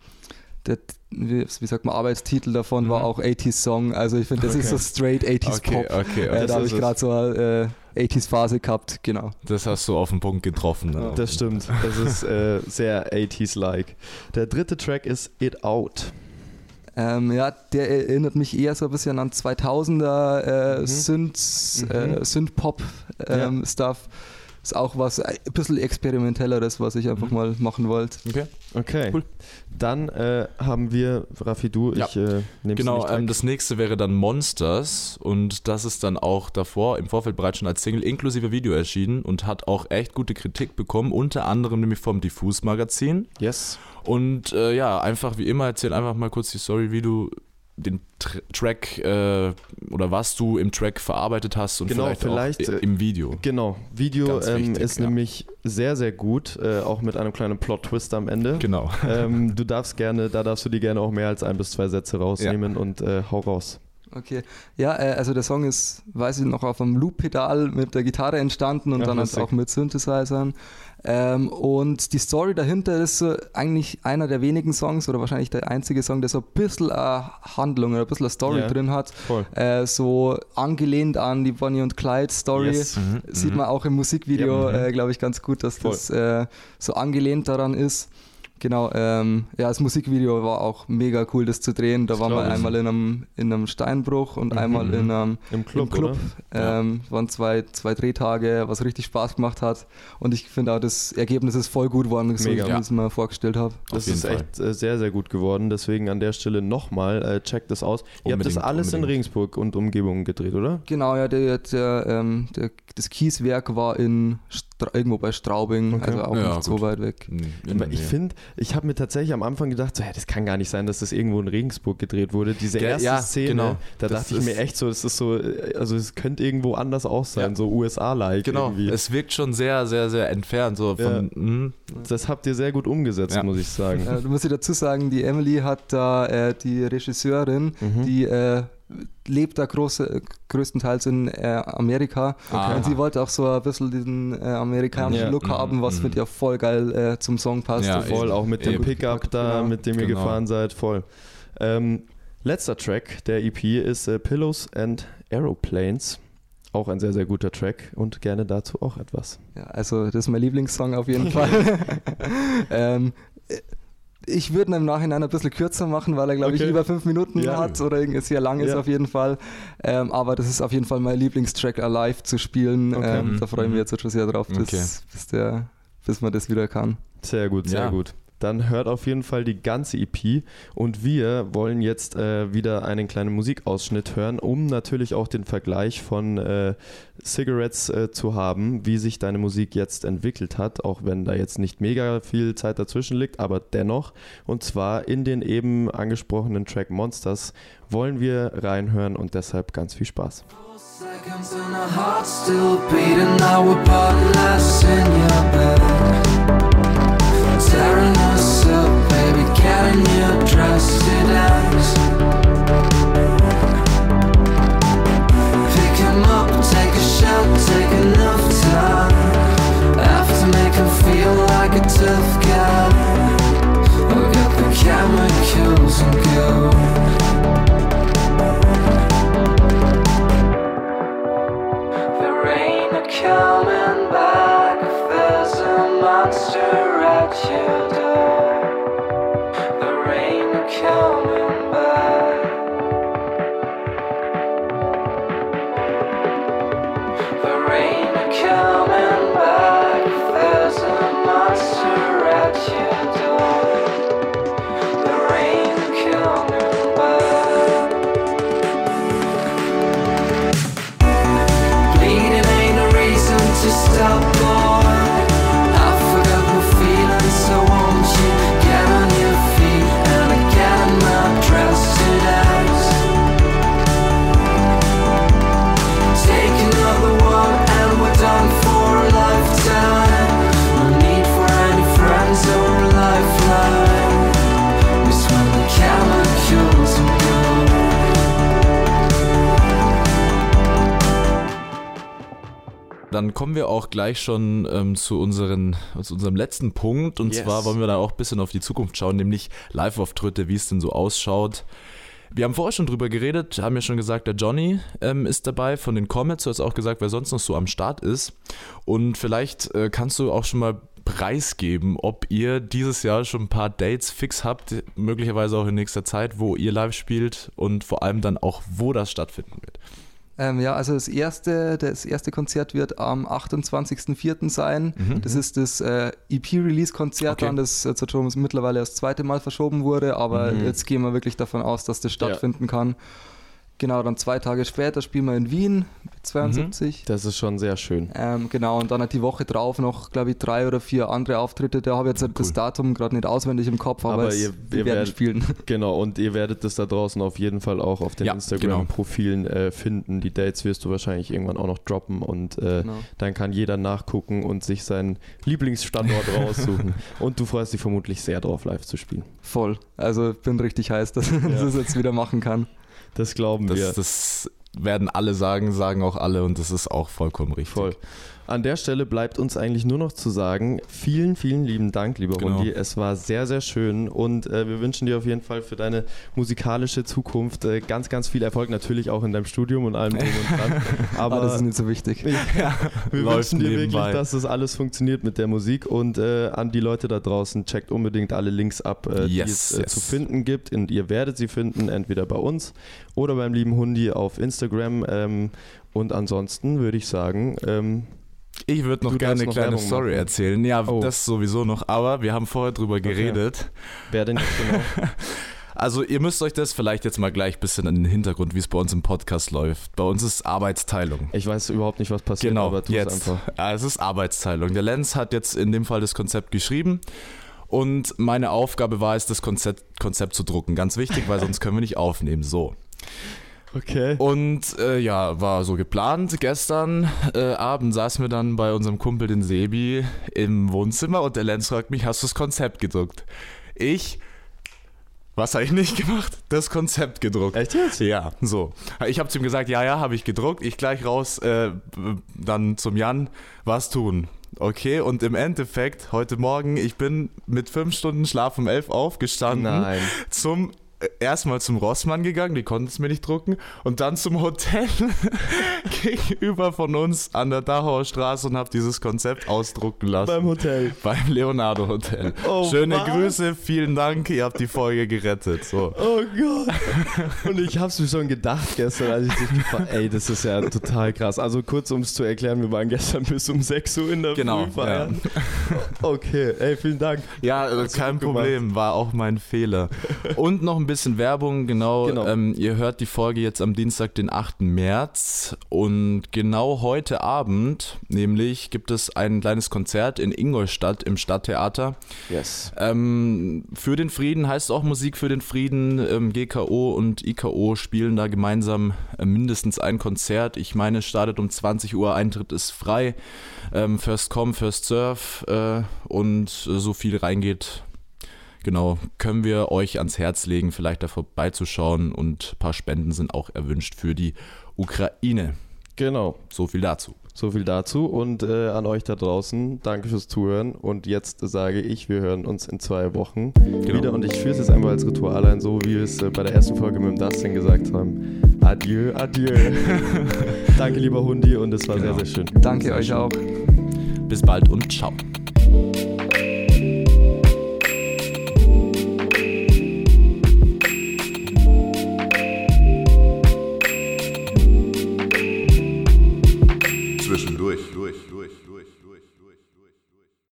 der wie, wie sagt man, Arbeitstitel davon war Mhm. auch 80s Song. Also ich finde, das ist so straight 80s Okay, Pop. okay, Äh, okay. da habe ich gerade so eine äh, 80s Phase gehabt, genau. Das hast du auf den Punkt getroffen. ne? Das stimmt. Das ist äh, sehr 80s-like. Der dritte Track ist It Out. Ähm, ja, der erinnert mich eher so ein bisschen an 2000er äh, Mhm. Synth, Mhm. äh, ähm, Stuff. Ist auch was äh, ein bisschen experimentelleres, was ich einfach Mhm. mal machen wollte. Okay. Okay. Cool. Dann äh, haben wir, Raffi, du, Ja. ich äh, nehme Genau, nicht ähm, das nächste wäre dann Monsters und das ist dann auch davor im Vorfeld bereits schon als Single inklusive Video erschienen und hat auch echt gute Kritik bekommen, unter anderem nämlich vom Diffus Magazin. Yes. Und äh, ja, einfach wie immer, erzähl einfach mal kurz die Story, wie du den Tr Track äh, oder was du im Track verarbeitet hast und Genau, vielleicht, vielleicht, auch äh, im Video. Genau, Video ähm, wichtig, ist ja. nämlich sehr, sehr gut, äh, auch mit einem kleinen Plot-Twist am Ende. Genau. ähm, du darfst gerne, da darfst du dir gerne auch mehr als ein bis zwei Sätze rausnehmen und äh, hau raus. Okay. Ja, äh, also der Song ist, weiß ich noch, auf einem Loop-Pedal mit der Gitarre entstanden und Ach, dann halt auch mit Synthesizern. Ähm, und die Story dahinter ist so eigentlich einer der wenigen Songs oder wahrscheinlich der einzige Song, der so ein bisschen eine Handlung oder ein bisschen eine Story Ja. drin hat. Äh, so angelehnt an die Bonnie und Clyde Story. Yes. Sieht man auch im Musikvideo, Ja, mhm. äh, glaube ich, ganz gut, dass Voll. das äh, so angelehnt daran ist. Genau, ähm, ja, das Musikvideo war auch mega cool, das zu drehen. Da Das waren wir einmal in einem, in einem Steinbruch und Mhm. einmal in einem Im Club, im Club. Ähm, waren zwei, zwei Drehtage, was richtig Spaß gemacht hat. Und ich finde auch, das Ergebnis ist voll gut geworden, so Mega. wie ich es mir vorgestellt habe. Das ist Fall. echt äh, sehr, sehr gut geworden. Deswegen an der Stelle nochmal, äh, checkt das aus. Ihr habt das Unbedingt, alles in unbedingt. Regensburg und Umgebung gedreht, oder? Genau, ja, der, der, ähm, der, das Kieswerk war in Stra irgendwo bei Straubing, Okay. also auch Ja, nicht so gut. weit weg. Der ich finde, ich habe mir tatsächlich am Anfang gedacht, so, hä, das kann gar nicht sein, dass das irgendwo in Regensburg gedreht wurde. Diese Ge- erste ja, Szene, genau. da Das dachte ich mir echt so, das ist so, also es könnte irgendwo anders auch sein, Ja. so USA-like Genau, irgendwie. es wirkt schon sehr, sehr, sehr entfernt. So von, mhm. das habt ihr sehr gut umgesetzt, Ja. muss ich sagen. Äh, du musst dir dazu sagen, die Emily hat da, äh, die Regisseurin, Mhm. die äh, lebt da große, größtenteils in äh, Amerika. Okay. Und sie wollte auch so ein bisschen diesen äh, amerikanischen Ja. Look Mhm, haben, was mhm. ich auch voll geil äh, zum Song passt. Ja, Also voll, eben. auch mit dem. Pickup da, Genau. mit dem ihr Genau. gefahren seid, voll. Ähm, letzter Track der EP ist äh, Pillows and Aeroplanes. Auch ein sehr, sehr guter Track und gerne dazu auch etwas. Ja, also das ist mein Lieblingssong auf jeden Fall. ähm, äh, ich würde ihn im Nachhinein ein bisschen kürzer machen, weil er, glaube Okay. ich, über fünf Minuten Ja. hat oder irgendwie sehr lang ist Ja. auf jeden Fall. Ähm, aber das ist auf jeden Fall mein Lieblingstrack alive zu spielen. Okay. Ähm, da freue ich mich jetzt schon sehr drauf, bis, Okay. bis, der, bis man das wieder kann. Sehr gut, sehr Ja. gut. Dann hört auf jeden Fall die ganze EP und wir wollen jetzt äh, wieder einen kleinen Musikausschnitt hören, um natürlich auch den Vergleich von äh, Cigarettes äh, zu haben, wie sich deine Musik jetzt entwickelt hat, auch wenn da jetzt nicht mega viel Zeit dazwischen liegt, aber dennoch. Und zwar in den eben angesprochenen Track Monsters wollen wir reinhören und deshalb ganz viel Spaß. Seconds and our hearts still beating. Now we're less in your bed. Up, baby, getting you dressed to dance. Pick 'em up, take a shot, take enough time. Have to make 'em feel like a tough guy. I'll get the chemicals and go. Dann kommen wir auch gleich schon ähm, zu, unseren, zu unserem letzten Punkt. Und Yes. zwar wollen wir da auch ein bisschen auf die Zukunft schauen, nämlich Live-Auftritte, wie es denn so ausschaut. Wir haben vorher schon drüber geredet, haben ja schon gesagt, der Johnny ähm, ist dabei von den Comets. Du hast auch gesagt, wer sonst noch so am Start ist. Und vielleicht äh, kannst du auch schon mal preisgeben, ob ihr dieses Jahr schon ein paar Dates fix habt, möglicherweise auch in nächster Zeit, wo ihr live spielt und vor allem dann auch, wo das stattfinden wird. Ähm, ja, also das erste, das erste Konzert wird am 28.04. sein. Das ist das äh, EP-Release-Konzert, Okay. dann, das jetzt schon mittlerweile das zweite Mal verschoben wurde, aber Mhm. jetzt gehen wir wirklich davon aus, dass das stattfinden kann. Genau, dann zwei Tage später spielen wir in Wien mit 72. Das ist schon sehr schön. Ähm, genau, und dann hat die Woche drauf noch, glaube ich, drei oder vier andere Auftritte. Da habe ich jetzt das Datum gerade nicht auswendig im Kopf, aber, Aber es, ihr- wir ihr werden werdet- spielen. Genau, und ihr werdet das da draußen auf jeden Fall auch auf den Ja, Instagram-Profilen äh, finden. Die Dates wirst du wahrscheinlich irgendwann auch noch droppen und äh, Genau. dann kann jeder nachgucken und sich seinen Lieblingsstandort raussuchen. Und du freust dich vermutlich sehr drauf, live zu spielen. Voll. Also ich bin richtig heiß, dass ich das jetzt wieder machen kann. Das glauben wir. Das, das werden alle sagen, sagen auch alle und das ist auch vollkommen richtig. Voll. An der Stelle bleibt uns eigentlich nur noch zu sagen, vielen, vielen lieben Dank, lieber Genau. Rundi. Es war sehr, sehr schön und äh, wir wünschen dir auf jeden Fall für deine musikalische Zukunft äh, ganz, ganz viel Erfolg, natürlich auch in deinem Studium und allem drum und dran. Aber Aber das ist nicht so wichtig. wir läuft wünschen dir nebenbei. wirklich, dass das alles funktioniert mit der Musik und äh, an die Leute da draußen, checkt unbedingt alle Links ab, äh, die Yes, es äh, yes. zu finden gibt und ihr werdet sie finden, entweder bei uns oder beim lieben Hundi auf Instagram ähm, und ansonsten würde ich sagen, ähm, Ich würde noch gerne eine kleine Werbung Story machen. erzählen. Ja, Oh. das sowieso noch, aber wir haben vorher drüber geredet. wer denn jetzt genau? Also ihr müsst euch das vielleicht jetzt mal gleich ein bisschen in den Hintergrund, wie es bei uns im Podcast läuft. Bei uns ist Arbeitsteilung. Ich weiß überhaupt nicht, was passiert, Genau, aber jetzt. einfach. Ja, es ist Arbeitsteilung. Der Lenz hat jetzt in dem Fall das Konzept geschrieben und meine Aufgabe war es, das Konzept, Konzept zu drucken. Ganz wichtig, weil sonst können wir nicht aufnehmen. So. Okay. Und äh, ja, war so geplant. Gestern äh, Abend saßen wir dann bei unserem Kumpel, den Sebi, im Wohnzimmer und der Lenz fragt mich, hast du das Konzept gedruckt? Ich, was habe ich nicht gemacht? Das Konzept gedruckt. Echt jetzt? Ja, so. Ich habe zu ihm gesagt, ja, ja, habe ich gedruckt. Ich gleich raus, äh, dann zum Jan, was tun? Okay, und im Endeffekt, heute Morgen, ich bin mit fünf Stunden Schlaf um elf aufgestanden Nein. zum erstmal zum Rossmann gegangen, die konnten es mir nicht drucken, und dann zum Hotel gegenüber von uns an der Dachauer Straße und habe dieses Konzept ausdrucken lassen. Beim Hotel. Beim Leonardo Hotel. Oh, Schöne was? Grüße, vielen Dank, ihr habt die Folge gerettet. So. Oh Gott. Und ich hab's mir schon gedacht gestern, als ich dich gefragt Ey, das ist ja total krass. Also kurz, um es zu erklären, wir waren gestern bis um 6 Uhr in der Genau, Früh feiern. Okay, ey, vielen Dank. Ja, äh, kein Problem, war auch mein Fehler. Und noch ein bisschen Werbung, genau. Genau. Ähm, ihr hört die Folge jetzt am Dienstag, den 8. März. Und genau heute Abend, nämlich, gibt es ein kleines Konzert in Ingolstadt im Stadttheater. Yes. Ähm, für den Frieden heißt auch Musik für den Frieden. Ähm, GKO und IKO spielen da gemeinsam äh, mindestens ein Konzert. Ich meine, es startet um 20 Uhr, Eintritt ist frei. Ähm, first come, first serve. Äh, und äh, so viel reingeht, genau, können wir euch ans Herz legen, vielleicht da vorbeizuschauen. Und ein paar Spenden sind auch erwünscht für die Ukraine. Genau. So viel dazu. So viel dazu und äh, an euch da draußen, danke fürs Zuhören und jetzt sage ich, wir hören uns in zwei Wochen wieder und ich führe es jetzt einfach als Ritual ein, so wie wir es äh, bei der ersten Folge mit dem Dustin gesagt haben. Adieu, adieu. danke lieber Hundi und es war Genau. sehr, sehr schön. Danke euch auch. Bis bald und ciao.